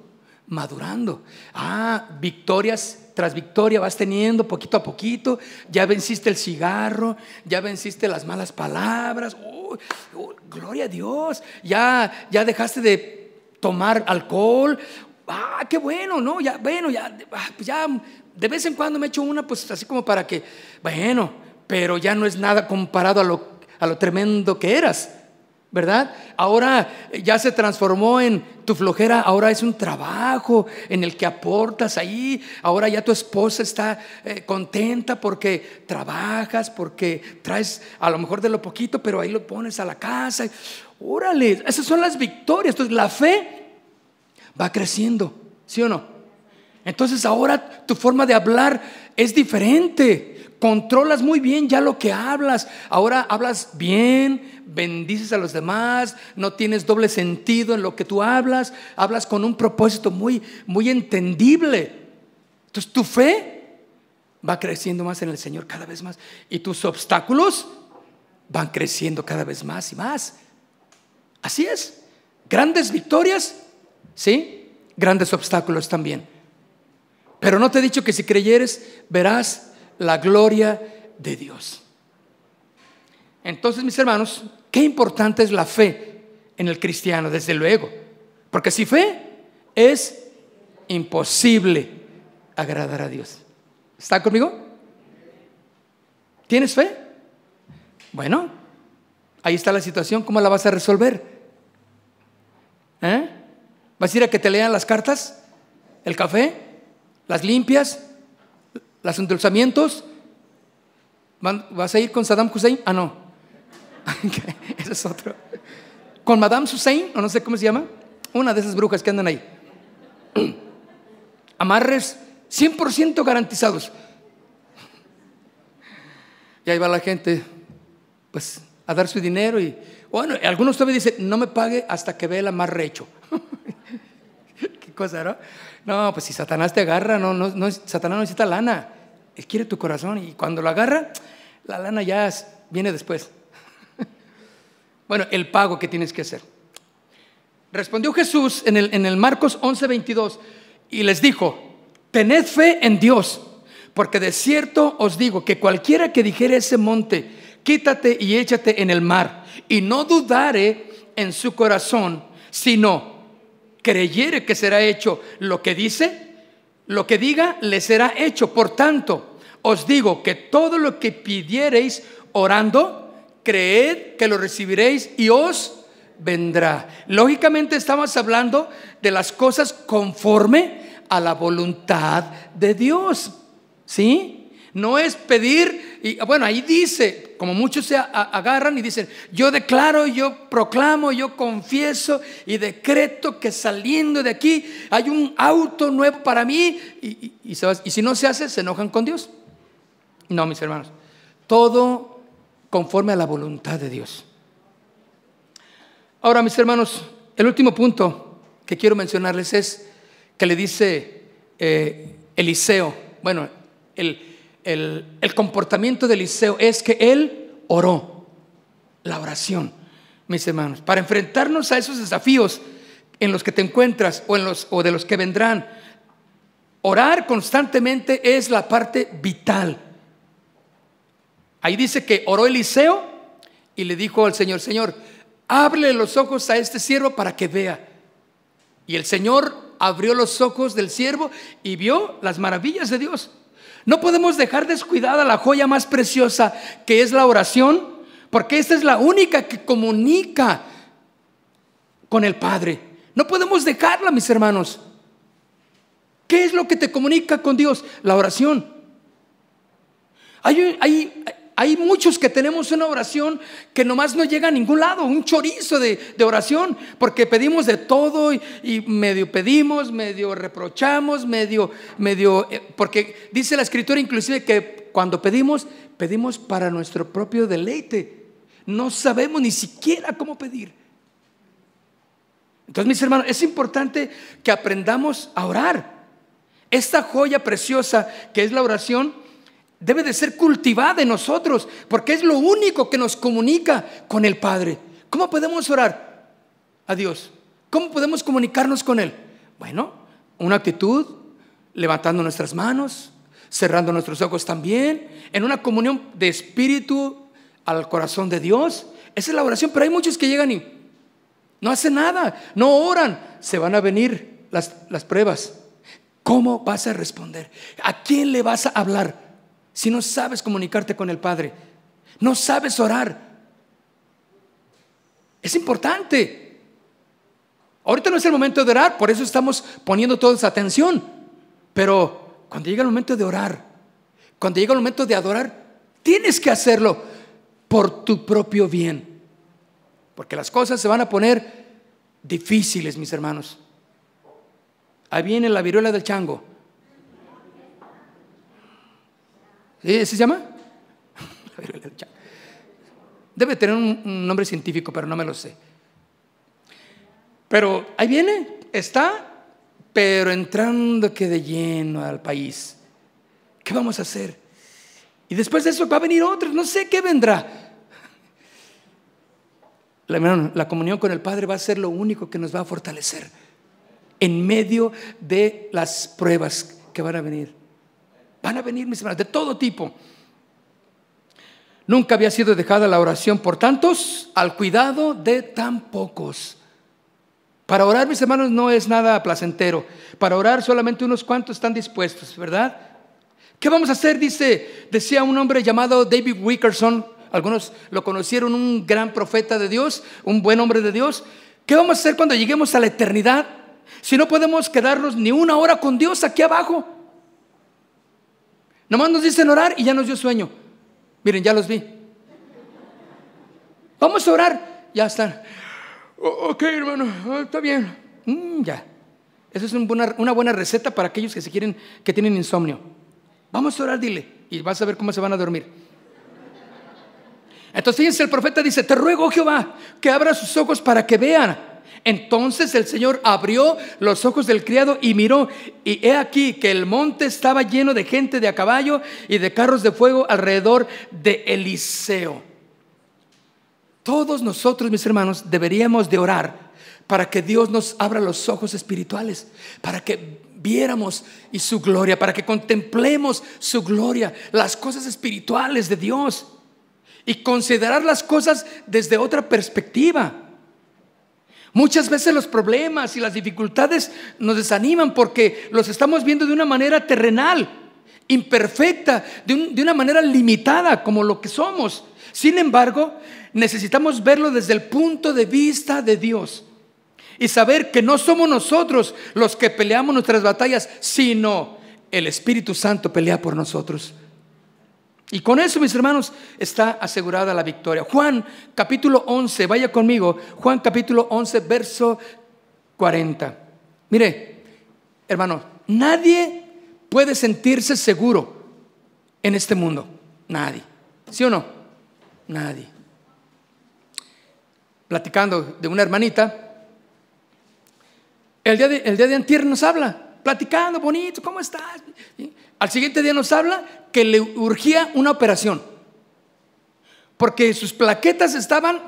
madurando. Ah, victorias tras victoria vas teniendo poquito a poquito. Ya venciste el cigarro, ya venciste las malas palabras. Oh, gloria a Dios. Ya, ya dejaste de tomar alcohol. Ah, qué bueno, ¿no? Ya, bueno, ya, ah, pues ya de vez en cuando me echo una, pues así como para que, bueno, pero ya no es nada comparado a lo, a lo tremendo que eras. ¿verdad? Ahora ya se transformó en tu flojera, ahora es un trabajo en el que aportas ahí, ahora ya tu esposa está eh, contenta porque trabajas, porque traes a lo mejor de lo poquito, pero ahí lo pones a la casa. Órale, esas son las victorias. Entonces la fe va creciendo, ¿sí o no? Entonces ahora tu forma de hablar es diferente controlas muy bien ya lo que hablas. Ahora hablas bien, bendices a los demás, no tienes doble sentido en lo que tú hablas, hablas con un propósito muy, muy entendible. Entonces tu fe va creciendo más en el Señor cada vez más y tus obstáculos van creciendo cada vez más y más. Así es. Grandes victorias, ¿sí? Grandes obstáculos también. Pero no te he dicho que si creyeres verás la gloria de Dios. Entonces, mis hermanos, qué importante es la fe en el cristiano, desde luego. Porque si fe es imposible agradar a Dios. ¿Está conmigo? ¿Tienes fe? Bueno, ahí está la situación, ¿cómo la vas a resolver? ¿Eh? ¿Vas a ir a que te lean las cartas? ¿El café? ¿Las limpias? los endulzamientos. ¿Vas a ir con Saddam Hussein? Ah, no. Ese es otro. ¿Con Madame Hussein? O no sé cómo se llama. una de esas brujas que andan ahí. Amarres 100% garantizados. Y ahí va la gente, pues, a dar su dinero y, bueno, algunos todavía dicen, no me pague hasta que vea el amarre hecho. ¿Qué cosa, no? No, pues si Satanás te agarra, no, no, Satanás no necesita lana. Él quiere tu corazón y cuando lo agarra, la lana ya viene después. bueno, el pago que tienes que hacer. Respondió Jesús en el, en el Marcos 11:22 y les dijo, tened fe en Dios, porque de cierto os digo que cualquiera que dijere ese monte, quítate y échate en el mar, y no dudare en su corazón, sino creyere que será hecho lo que dice, lo que diga le será hecho. Por tanto, os digo que todo lo que pidiereis orando, creed que lo recibiréis y os vendrá. Lógicamente estamos hablando de las cosas conforme a la voluntad de Dios. ¿Sí? No es pedir, y bueno, ahí dice, como muchos se agarran y dicen, yo declaro, yo proclamo, yo confieso y decreto que saliendo de aquí hay un auto nuevo para mí, y, y si no se hace, se enojan con Dios. No, mis hermanos, todo conforme a la voluntad de Dios. Ahora, mis hermanos, el último punto que quiero mencionarles es que le dice eh, Eliseo, bueno, el el, comportamiento de Eliseo es que él oró, la oración, mis hermanos, para enfrentarnos a esos desafíos en los que te encuentras o, en los, o de los que vendrán. Orar constantemente es la parte vital. Ahí dice que oró Eliseo y le dijo al Señor, Señor, ábrele los ojos a este siervo para que vea. Y el Señor abrió los ojos del siervo y vio las maravillas de Dios. No podemos dejar descuidada la joya más preciosa que es la oración, porque esta es la única que comunica con el Padre. No podemos dejarla, mis hermanos. ¿Qué es lo que te comunica con Dios? La oración. Hay, hay, hay muchos que tenemos una oración que nomás no llega a ningún lado, un chorizo de, oración, porque pedimos de todo y, medio pedimos, medio reprochamos, medio, medio, eh, porque dice la escritura inclusive que cuando pedimos, pedimos para nuestro propio deleite. No sabemos ni siquiera cómo pedir. Entonces, mis hermanos, es importante que aprendamos a orar. Esta joya preciosa que es la oración, debe de ser cultivada en nosotros, porque es lo único que nos comunica con el Padre. ¿Cómo podemos orar a Dios? ¿Cómo podemos comunicarnos con Él? Bueno, una actitud, levantando nuestras manos, cerrando nuestros ojos también, en una comunión de espíritu al corazón de Dios. Esa es la oración, pero hay muchos que llegan y no hacen nada, no oran, se van a venir las, las pruebas. ¿Cómo vas a responder? ¿A quién le vas a hablar? Si no sabes comunicarte con el Padre? No sabes orar. Es importante. Ahorita no es el momento de orar, por eso estamos poniendo toda esa atención. Pero cuando llega el momento de orar, cuando llega el momento de adorar, tienes que hacerlo por tu propio bien. Porque las cosas se van a poner difíciles, mis hermanos. Ahí viene la viruela del chango. ¿Sí se llama? Debe tener un, nombre científico, pero no me lo sé. Pero ahí viene, está, pero entrando que de lleno al país. ¿Qué vamos a hacer? Y después de eso va a venir otro, no sé qué vendrá. La, comunión con el Padre va a ser lo único que nos va a fortalecer en medio de las pruebas que van a venir. Van a venir, mis hermanos, de todo tipo. Nunca había sido dejada la oración por tantos al cuidado de tan pocos. Para orar, mis hermanos, no es nada placentero. Para orar solamente unos cuantos están dispuestos, ¿verdad? ¿Qué vamos a hacer? Dice, decía un hombre llamado David Wickerson, algunos lo conocieron, un gran profeta de Dios, un buen hombre de Dios. ¿Qué vamos a hacer cuando lleguemos a la eternidad? Si no podemos quedarnos ni una hora con Dios aquí abajo. Nomás nos dicen orar y ya nos dio sueño. Miren, ya los vi. Vamos a orar. Ya están. ok, hermano, ah, está bien. Mm, ya. Eso es una, buena receta para aquellos que se quieren, que tienen insomnio. Vamos a orar, dile, y vas a ver cómo se van a dormir. Entonces fíjense, el profeta dice, te ruego Jehová que abra sus ojos para que vean. Entonces el Señor abrió los ojos del criado y miró, y he aquí que el monte estaba lleno de gente de a caballo y de carros de fuego alrededor de Eliseo. Todos nosotros, mis hermanos, deberíamos de orar para que Dios nos abra los ojos espirituales, para que viéramos y su gloria, para que contemplemos su gloria, las cosas espirituales de Dios y considerar las cosas desde otra perspectiva. Muchas veces los problemas y las dificultades nos desaniman porque los estamos viendo de una manera terrenal, imperfecta, de, una manera limitada como lo que somos. Sin embargo, necesitamos verlo desde el punto de vista de Dios y saber que no somos nosotros los que peleamos nuestras batallas, sino el Espíritu Santo pelea por nosotros. Y con eso, mis hermanos, está asegurada la victoria. Juan capítulo 11, vaya conmigo, Juan capítulo 11, verso 40. Mire, hermano, nadie puede sentirse seguro en este mundo. Nadie. ¿Sí o no? Nadie. Platicando de una hermanita el día de, el día de antier nos habla, platicando, bonito, ¿cómo estás? Al siguiente día nos habla que le urgía una operación. Porque sus plaquetas estaban,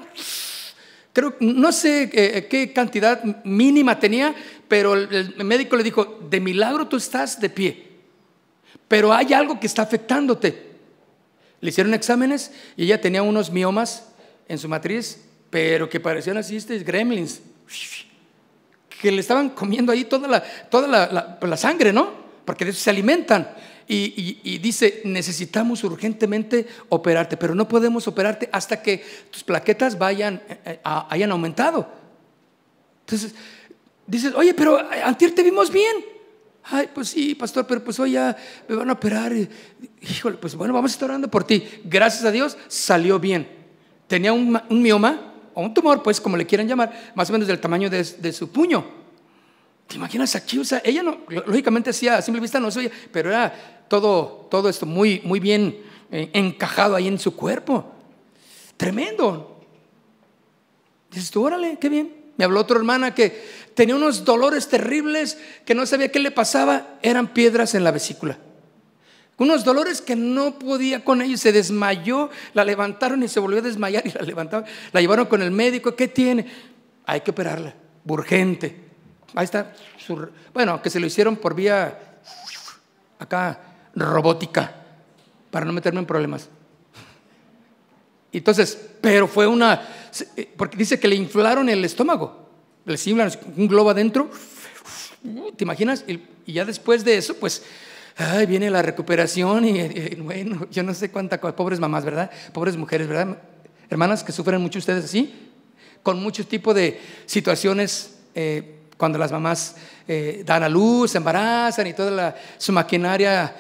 creo, no sé eh, qué cantidad mínima tenía, pero el, el médico le dijo, de milagro tú estás de pie, pero hay algo que está afectándote. Le hicieron exámenes y ella tenía unos miomas en su matriz, pero que parecían así, este, gremlins que le estaban comiendo ahí toda la, toda la, pues, sangre, ¿no? Porque de eso se alimentan. Y, dice, necesitamos urgentemente operarte, pero no podemos operarte hasta que tus plaquetas vayan, eh, eh, hayan aumentado. Entonces, dices, oye, pero antier te vimos bien. Ay, pues sí, pastor, pero pues hoy ya me van a operar. Híjole, pues bueno, vamos a estar orando por ti. Gracias a Dios salió bien. Tenía un, un mioma, o un tumor, pues como le quieran llamar, más o menos del tamaño de, su puño. ¿Te imaginas aquí? O sea, ella no, lógicamente hacía a simple vista no se pero era todo, todo esto muy, muy bien eh, encajado ahí en su cuerpo. Tremendo. Dices tú, órale, qué bien. Me habló otra hermana que tenía unos dolores terribles, que no sabía qué le pasaba, eran piedras en la vesícula unos dolores que no podía con ellos, se desmayó, la levantaron y se volvió a desmayar y la levantaron, la llevaron con el médico, ¿qué tiene? Hay que operarla, urgente. Ahí está, bueno, que se lo hicieron por vía acá robótica, para no meterme en problemas. Entonces, pero fue una, eh, porque dice que le inflaron el estómago, le inflan un globo adentro, ¿te imaginas? y ya después de eso, pues ay, viene la recuperación y, bueno, yo no sé cuántas pobres mamás, ¿verdad? Pobres mujeres, ¿verdad? Hermanas que sufren mucho ustedes así, con muchos tipos de situaciones eh, cuando las mamás eh, dan a luz, se embarazan y toda su maquinaria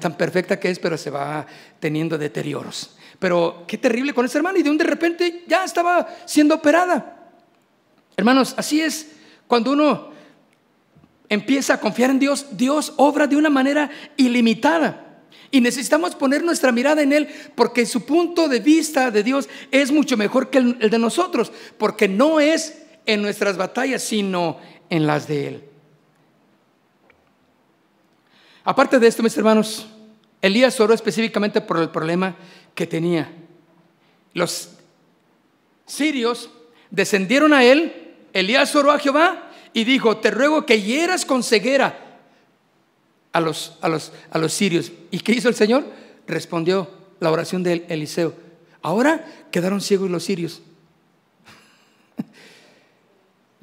tan perfecta que es, pero se va teniendo deterioros. Pero qué terrible con esa hermana y de un de repente ya estaba siendo operada. Hermanos, así es cuando uno empieza a confiar en Dios, Dios obra de una manera ilimitada. Y necesitamos poner nuestra mirada en Él porque su punto de vista de Dios es mucho mejor que el de nosotros, porque no es en nuestras batallas, sino en las de Él. Aparte de esto, mis hermanos, Elías oró específicamente por el problema que tenía. Los sirios descendieron a él, Elías oró a Jehová y dijo, te ruego que hieras con ceguera a los, a los, a los sirios. ¿Y qué hizo el Señor? Respondió la oración de Eliseo. Ahora quedaron ciegos los sirios.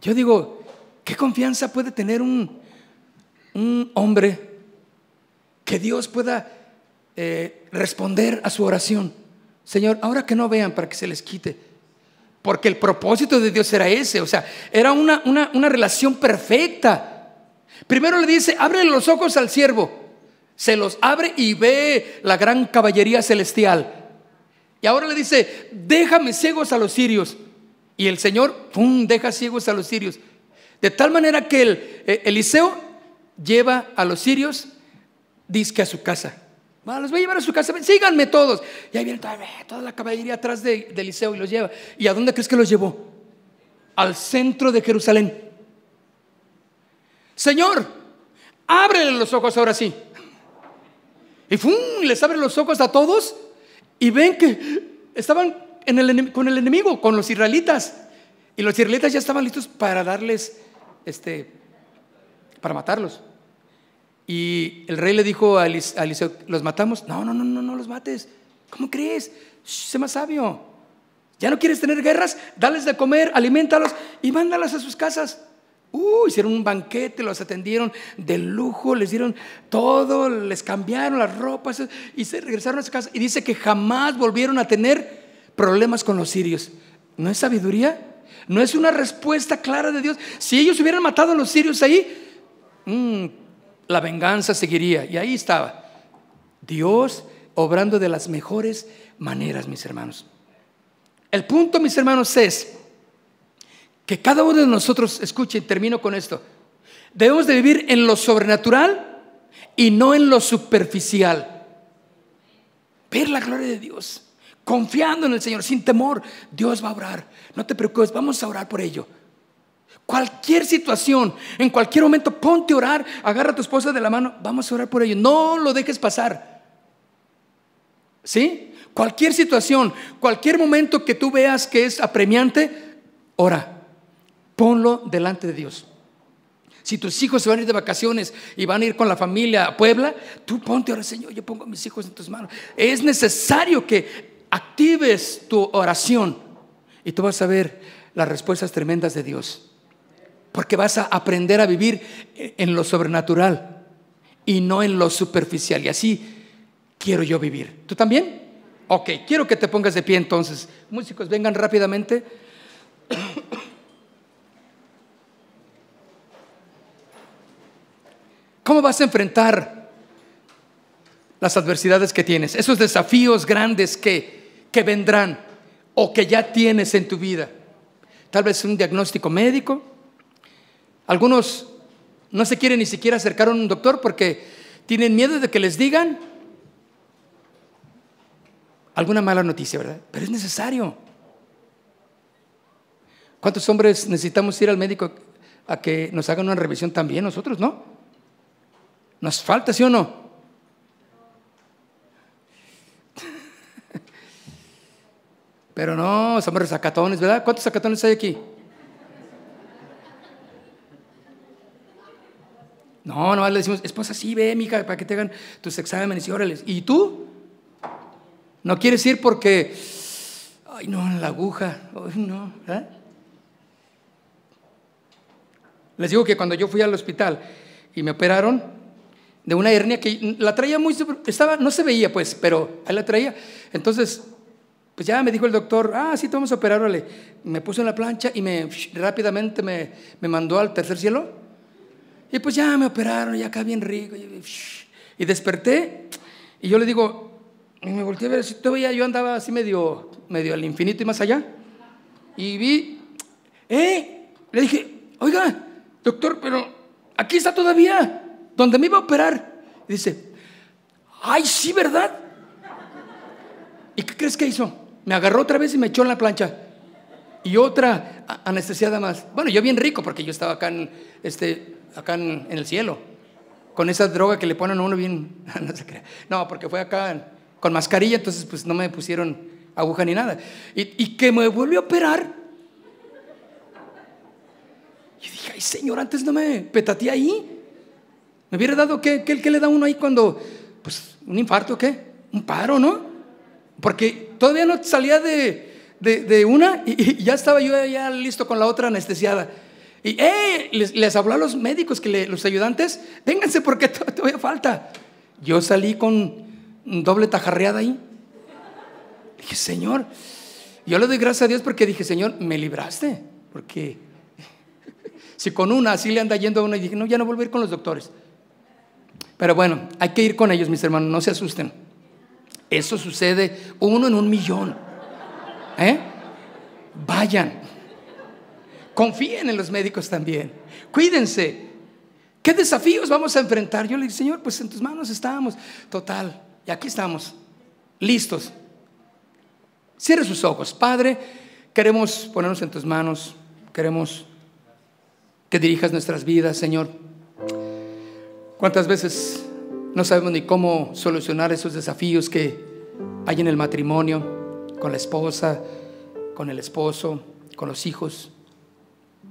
Yo digo, ¿qué confianza puede tener un, un hombre que Dios pueda eh, responder a su oración? Señor, ahora que no vean para que se les quite. Porque el propósito de Dios era ese, o sea, era una, una, relación perfecta. Primero le dice, abre los ojos al siervo. Se los abre y ve la gran caballería celestial. Y ahora le dice, déjame ciegos a los sirios. Y el Señor, ¡pum!, deja ciegos a los sirios. De tal manera que el, eh, Eliseo lleva a los sirios, disque a su casa. los voy a llevar a su casa, síganme todos. Y ahí viene toda, la caballería atrás de, de, Eliseo y los lleva. ¿Y a dónde crees que los llevó? Al centro de Jerusalén. Señor, ábrele los ojos ahora sí. Y ¡fum! les abre los ojos a todos y ven que estaban con el enemigo, con los israelitas. Y los israelitas ya estaban listos para darles, este, para matarlos. Y el rey le dijo a Eliseo, ¿los matamos? No, no, no, no, no los mates. ¿Cómo crees? sé más sabio. ¿Ya no quieres tener guerras? Dales de comer, alimentalos y mándalos a sus casas. Uh, hicieron un banquete, los atendieron de lujo, les dieron todo, les cambiaron las ropas y se regresaron a su casa. Y dice que jamás volvieron a tener problemas con los sirios. ¿No es sabiduría? ¿No es una respuesta clara de Dios? Si ellos hubieran matado a los sirios ahí, mm, la venganza seguiría. Y ahí estaba. Dios obrando de las mejores maneras, mis hermanos. El punto, mis hermanos, es que cada uno de nosotros, escuche, termino con esto, debemos de vivir en lo sobrenatural y no en lo superficial. Ver la gloria de Dios, confiando en el Señor, sin temor, Dios va a orar. No te preocupes, vamos a orar por ello. Cualquier situación, en cualquier momento, ponte a orar, agarra a tu esposa de la mano, vamos a orar por ello. No lo dejes pasar. ¿Sí? Cualquier situación, cualquier momento que tú veas que es apremiante, ora. Ponlo delante de Dios. Si tus hijos se van a ir de vacaciones y van a ir con la familia a Puebla, tú ponte ahora, Señor, yo pongo a mis hijos en tus manos. Es necesario que actives tu oración y tú vas a ver las respuestas tremendas de Dios. Porque vas a aprender a vivir en lo sobrenatural y no en lo superficial. Y así quiero yo vivir. ¿Tú también? Ok, quiero que te pongas de pie entonces. Músicos, vengan rápidamente. ¿Cómo vas a enfrentar las adversidades que tienes? Esos desafíos grandes que, que vendrán o que ya tienes en tu vida. Tal vez un diagnóstico médico. Algunos no se quieren ni siquiera acercar a un doctor porque tienen miedo de que les digan alguna mala noticia, ¿verdad? Pero es necesario. ¿Cuántos hombres necesitamos ir al médico a que nos hagan una revisión también nosotros, no? Nos falta, ¿sí o no? Pero no, somos resacatones, ¿verdad? ¿Cuántos sacatones hay aquí? No, no, le decimos, esposa, sí, ve, mija, para que te hagan tus exámenes y órale. ¿Y tú? ¿No quieres ir porque, ay, no, la aguja, ay, no, ¿eh? Les digo que cuando yo fui al hospital y me operaron, de una hernia que la traía muy, estaba, no se veía pues, pero ahí la traía. Entonces, pues ya me dijo el doctor, ah, sí, te vamos a operar, Me puso en la plancha y me rápidamente me, me, mandó al tercer cielo. Y pues ya me operaron, ya acá bien rico. Y, desperté y yo le digo, y me volteé a ver si todavía yo andaba así medio, medio al infinito y más allá. Y vi, eh, le dije, oiga, doctor, pero aquí está todavía donde me iba a operar. dice, ay, sí, ¿verdad? ¿Y qué crees que hizo? Me agarró otra vez y me echó en la plancha. Y otra anestesiada más. Bueno, yo bien rico porque yo estaba acá en, este, acá en, el cielo. Con esa droga que le ponen a uno bien... No, se no porque fue acá con mascarilla, entonces pues no me pusieron aguja ni nada. Y, que me volvió a operar. Y dije, ay señor, antes no me petatía ahí. Me hubiera dado, ¿qué, qué, le da uno ahí cuando, pues, un infarto, qué? Un paro, ¿no? Porque todavía no salía de, una y, ya estaba yo ya listo con la otra anestesiada. Y ¡eh! les, habló a los médicos, que los ayudantes, vénganse porque todavía falta. Yo salí con doble tajarreada ahí. Dije, Señor, yo le doy gracias a Dios porque dije, Señor, me libraste. Porque si con una así le anda yendo a una y dije, no, ya no volver con los doctores. Pero bueno, hay que ir con ellos, mis hermanos, no se asusten. Eso sucede uno en un millón. ¿Eh? Vayan. Confíen en los médicos también. Cuídense. ¿Qué desafíos vamos a enfrentar? Yo le dije, Señor, pues en tus manos estamos. Total, y aquí estamos, listos. Cierre sus ojos. Padre, queremos ponernos en tus manos. Queremos que dirijas nuestras vidas, Señor. ¿Cuántas veces no sabemos ni cómo solucionar esos desafíos que hay en el matrimonio, con la esposa, con el esposo, con los hijos?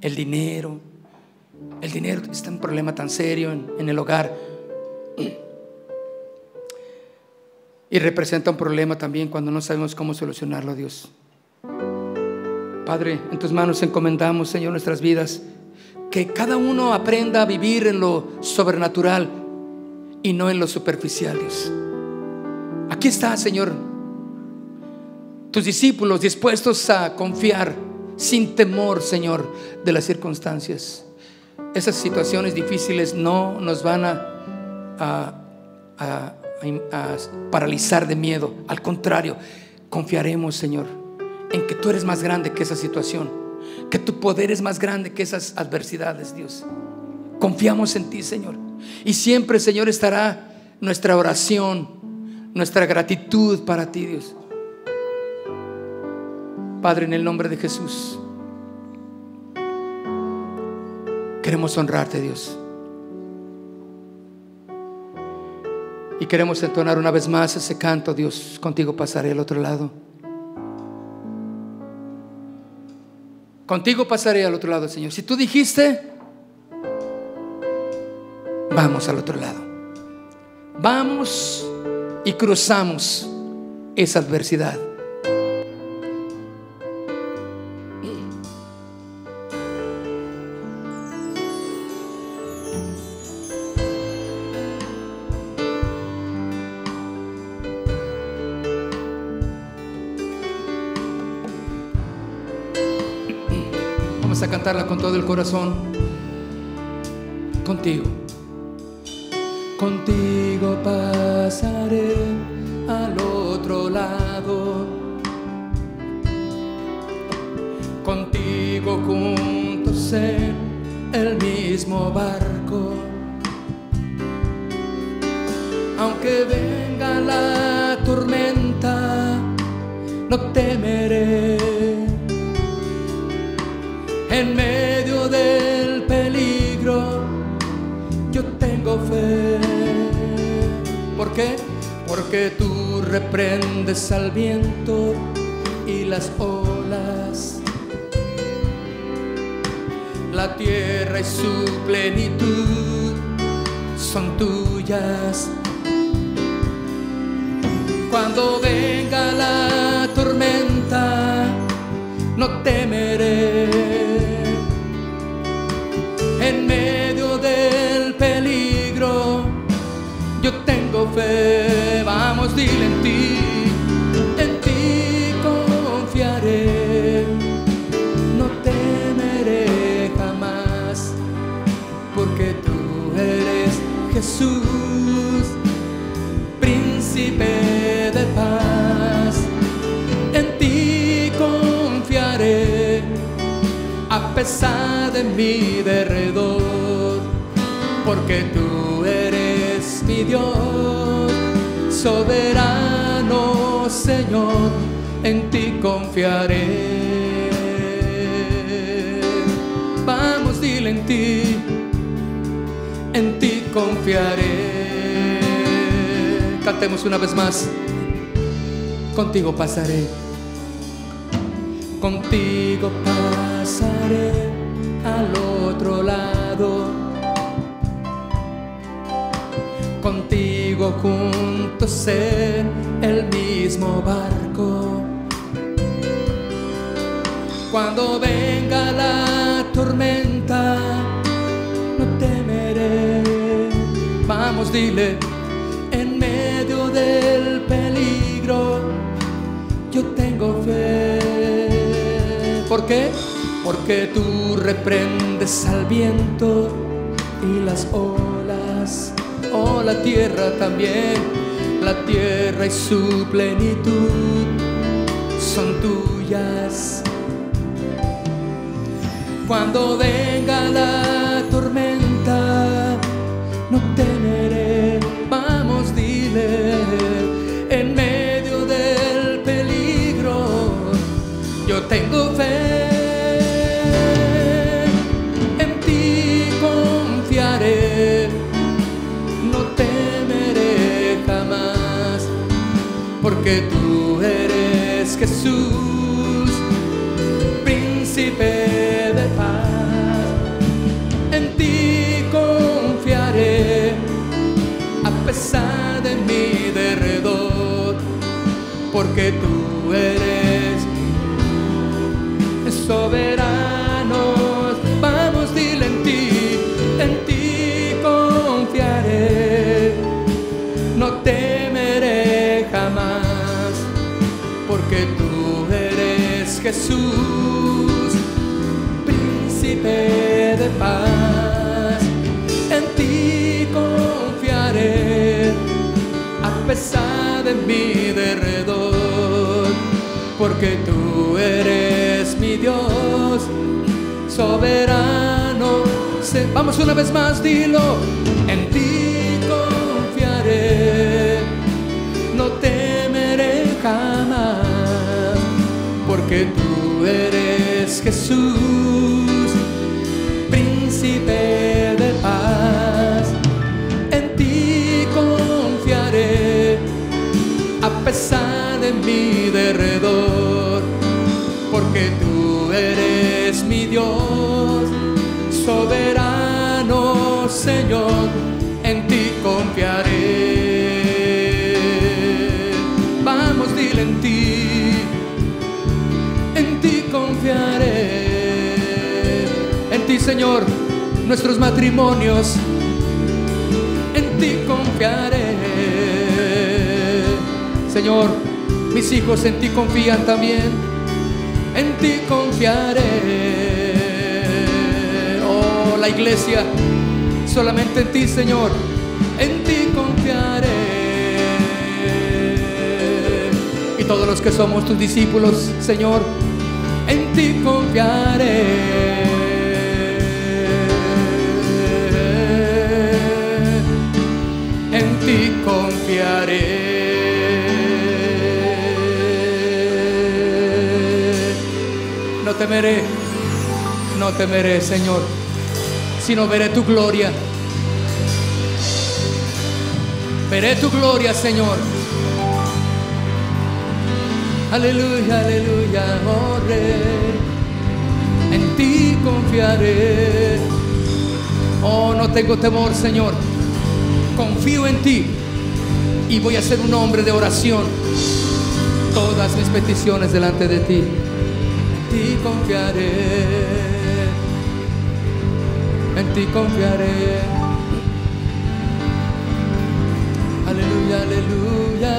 El dinero. El dinero está un problema tan serio en, en el hogar. Y representa un problema también cuando no sabemos cómo solucionarlo, Dios. Padre, en tus manos encomendamos, Señor, nuestras vidas. Que cada uno aprenda a vivir en lo sobrenatural y no en lo superficial, Dios. Aquí está, Señor, tus discípulos dispuestos a confiar sin temor, Señor, de las circunstancias. Esas situaciones difíciles no nos van a, a paralizar de miedo. Al contrario, confiaremos, Señor, en que tú eres más grande que esa situación, que tu poder es más grande que esas adversidades, Dios. Confiamos en ti, Señor. Y siempre, Señor, estará nuestra oración, nuestra gratitud para ti, Dios. Padre, en el nombre de Jesús, queremos honrarte, Dios. Y queremos entonar una vez más ese canto, Dios, contigo pasaré al otro lado. Contigo pasaré al otro lado, Señor. Si tú dijiste, vamos al otro lado. Vamos y cruzamos esa adversidad. Vamos a cantarla con todo el corazón. Contigo. Contigo pasaré al otro lado. Contigo juntos en el mismo barco. Aunque venga la tormenta, no temeré. En medio del peligro, yo tengo fe. Porque tú reprendes al viento y las olas. La tierra y su plenitud son tuyas. Cuando venga la tormenta, no temeré. Fe. Vamos, dile en ti, en ti confiaré. No temeré jamás, porque tú eres Jesús, príncipe de paz. En ti confiaré a pesar de mi derredor, porque tú eres mi Dios, soberano Señor, en ti confiaré. Vamos, dile en ti, en ti confiaré. Cantemos una vez más, contigo pasaré contigo pasaré al otro lado. Contigo juntos en el mismo barco. Cuando venga la tormenta, no temeré. Vamos, dile, en medio del peligro, yo tengo fe. ¿Por qué? Porque tú reprendes al viento y las olas, oh la tierra también, la tierra y su plenitud son tuyas. Cuando venga la tormenta, no temeré. Vamos, dile, en medio del peligro, yo tengo fe. Porque tú eres Jesús, príncipe de paz. En ti confiaré, a pesar de mi derredor, porque tú eres soberano. Jesús, príncipe de paz. En ti confiaré, a pesar de mi derredor, porque tú eres mi Dios soberano. Vamos una vez más, dilo, porque tú eres Jesús, príncipe Señor, nuestros matrimonios, en ti confiaré. Señor, mis hijos en ti confían también, en ti confiaré. Oh, la iglesia, solamente en ti, Señor, en ti confiaré. Y todos los que somos tus discípulos, Señor, en ti confiaré confiaré. No temeré, no temeré, Señor, sino veré tu gloria. Veré tu gloria, Señor. Aleluya, aleluya, oh. En ti confiaré. Oh, no tengo temor, Señor. Confío en ti y voy a ser un hombre de oración. Todas mis peticiones delante de ti. En ti confiaré. En ti confiaré. Aleluya, aleluya.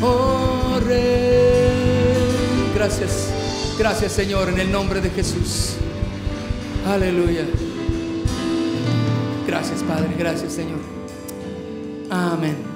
Oh Rey. Gracias. Gracias, Señor, en el nombre de Jesús. Aleluya. Gracias, Padre. Gracias, Señor. Amén.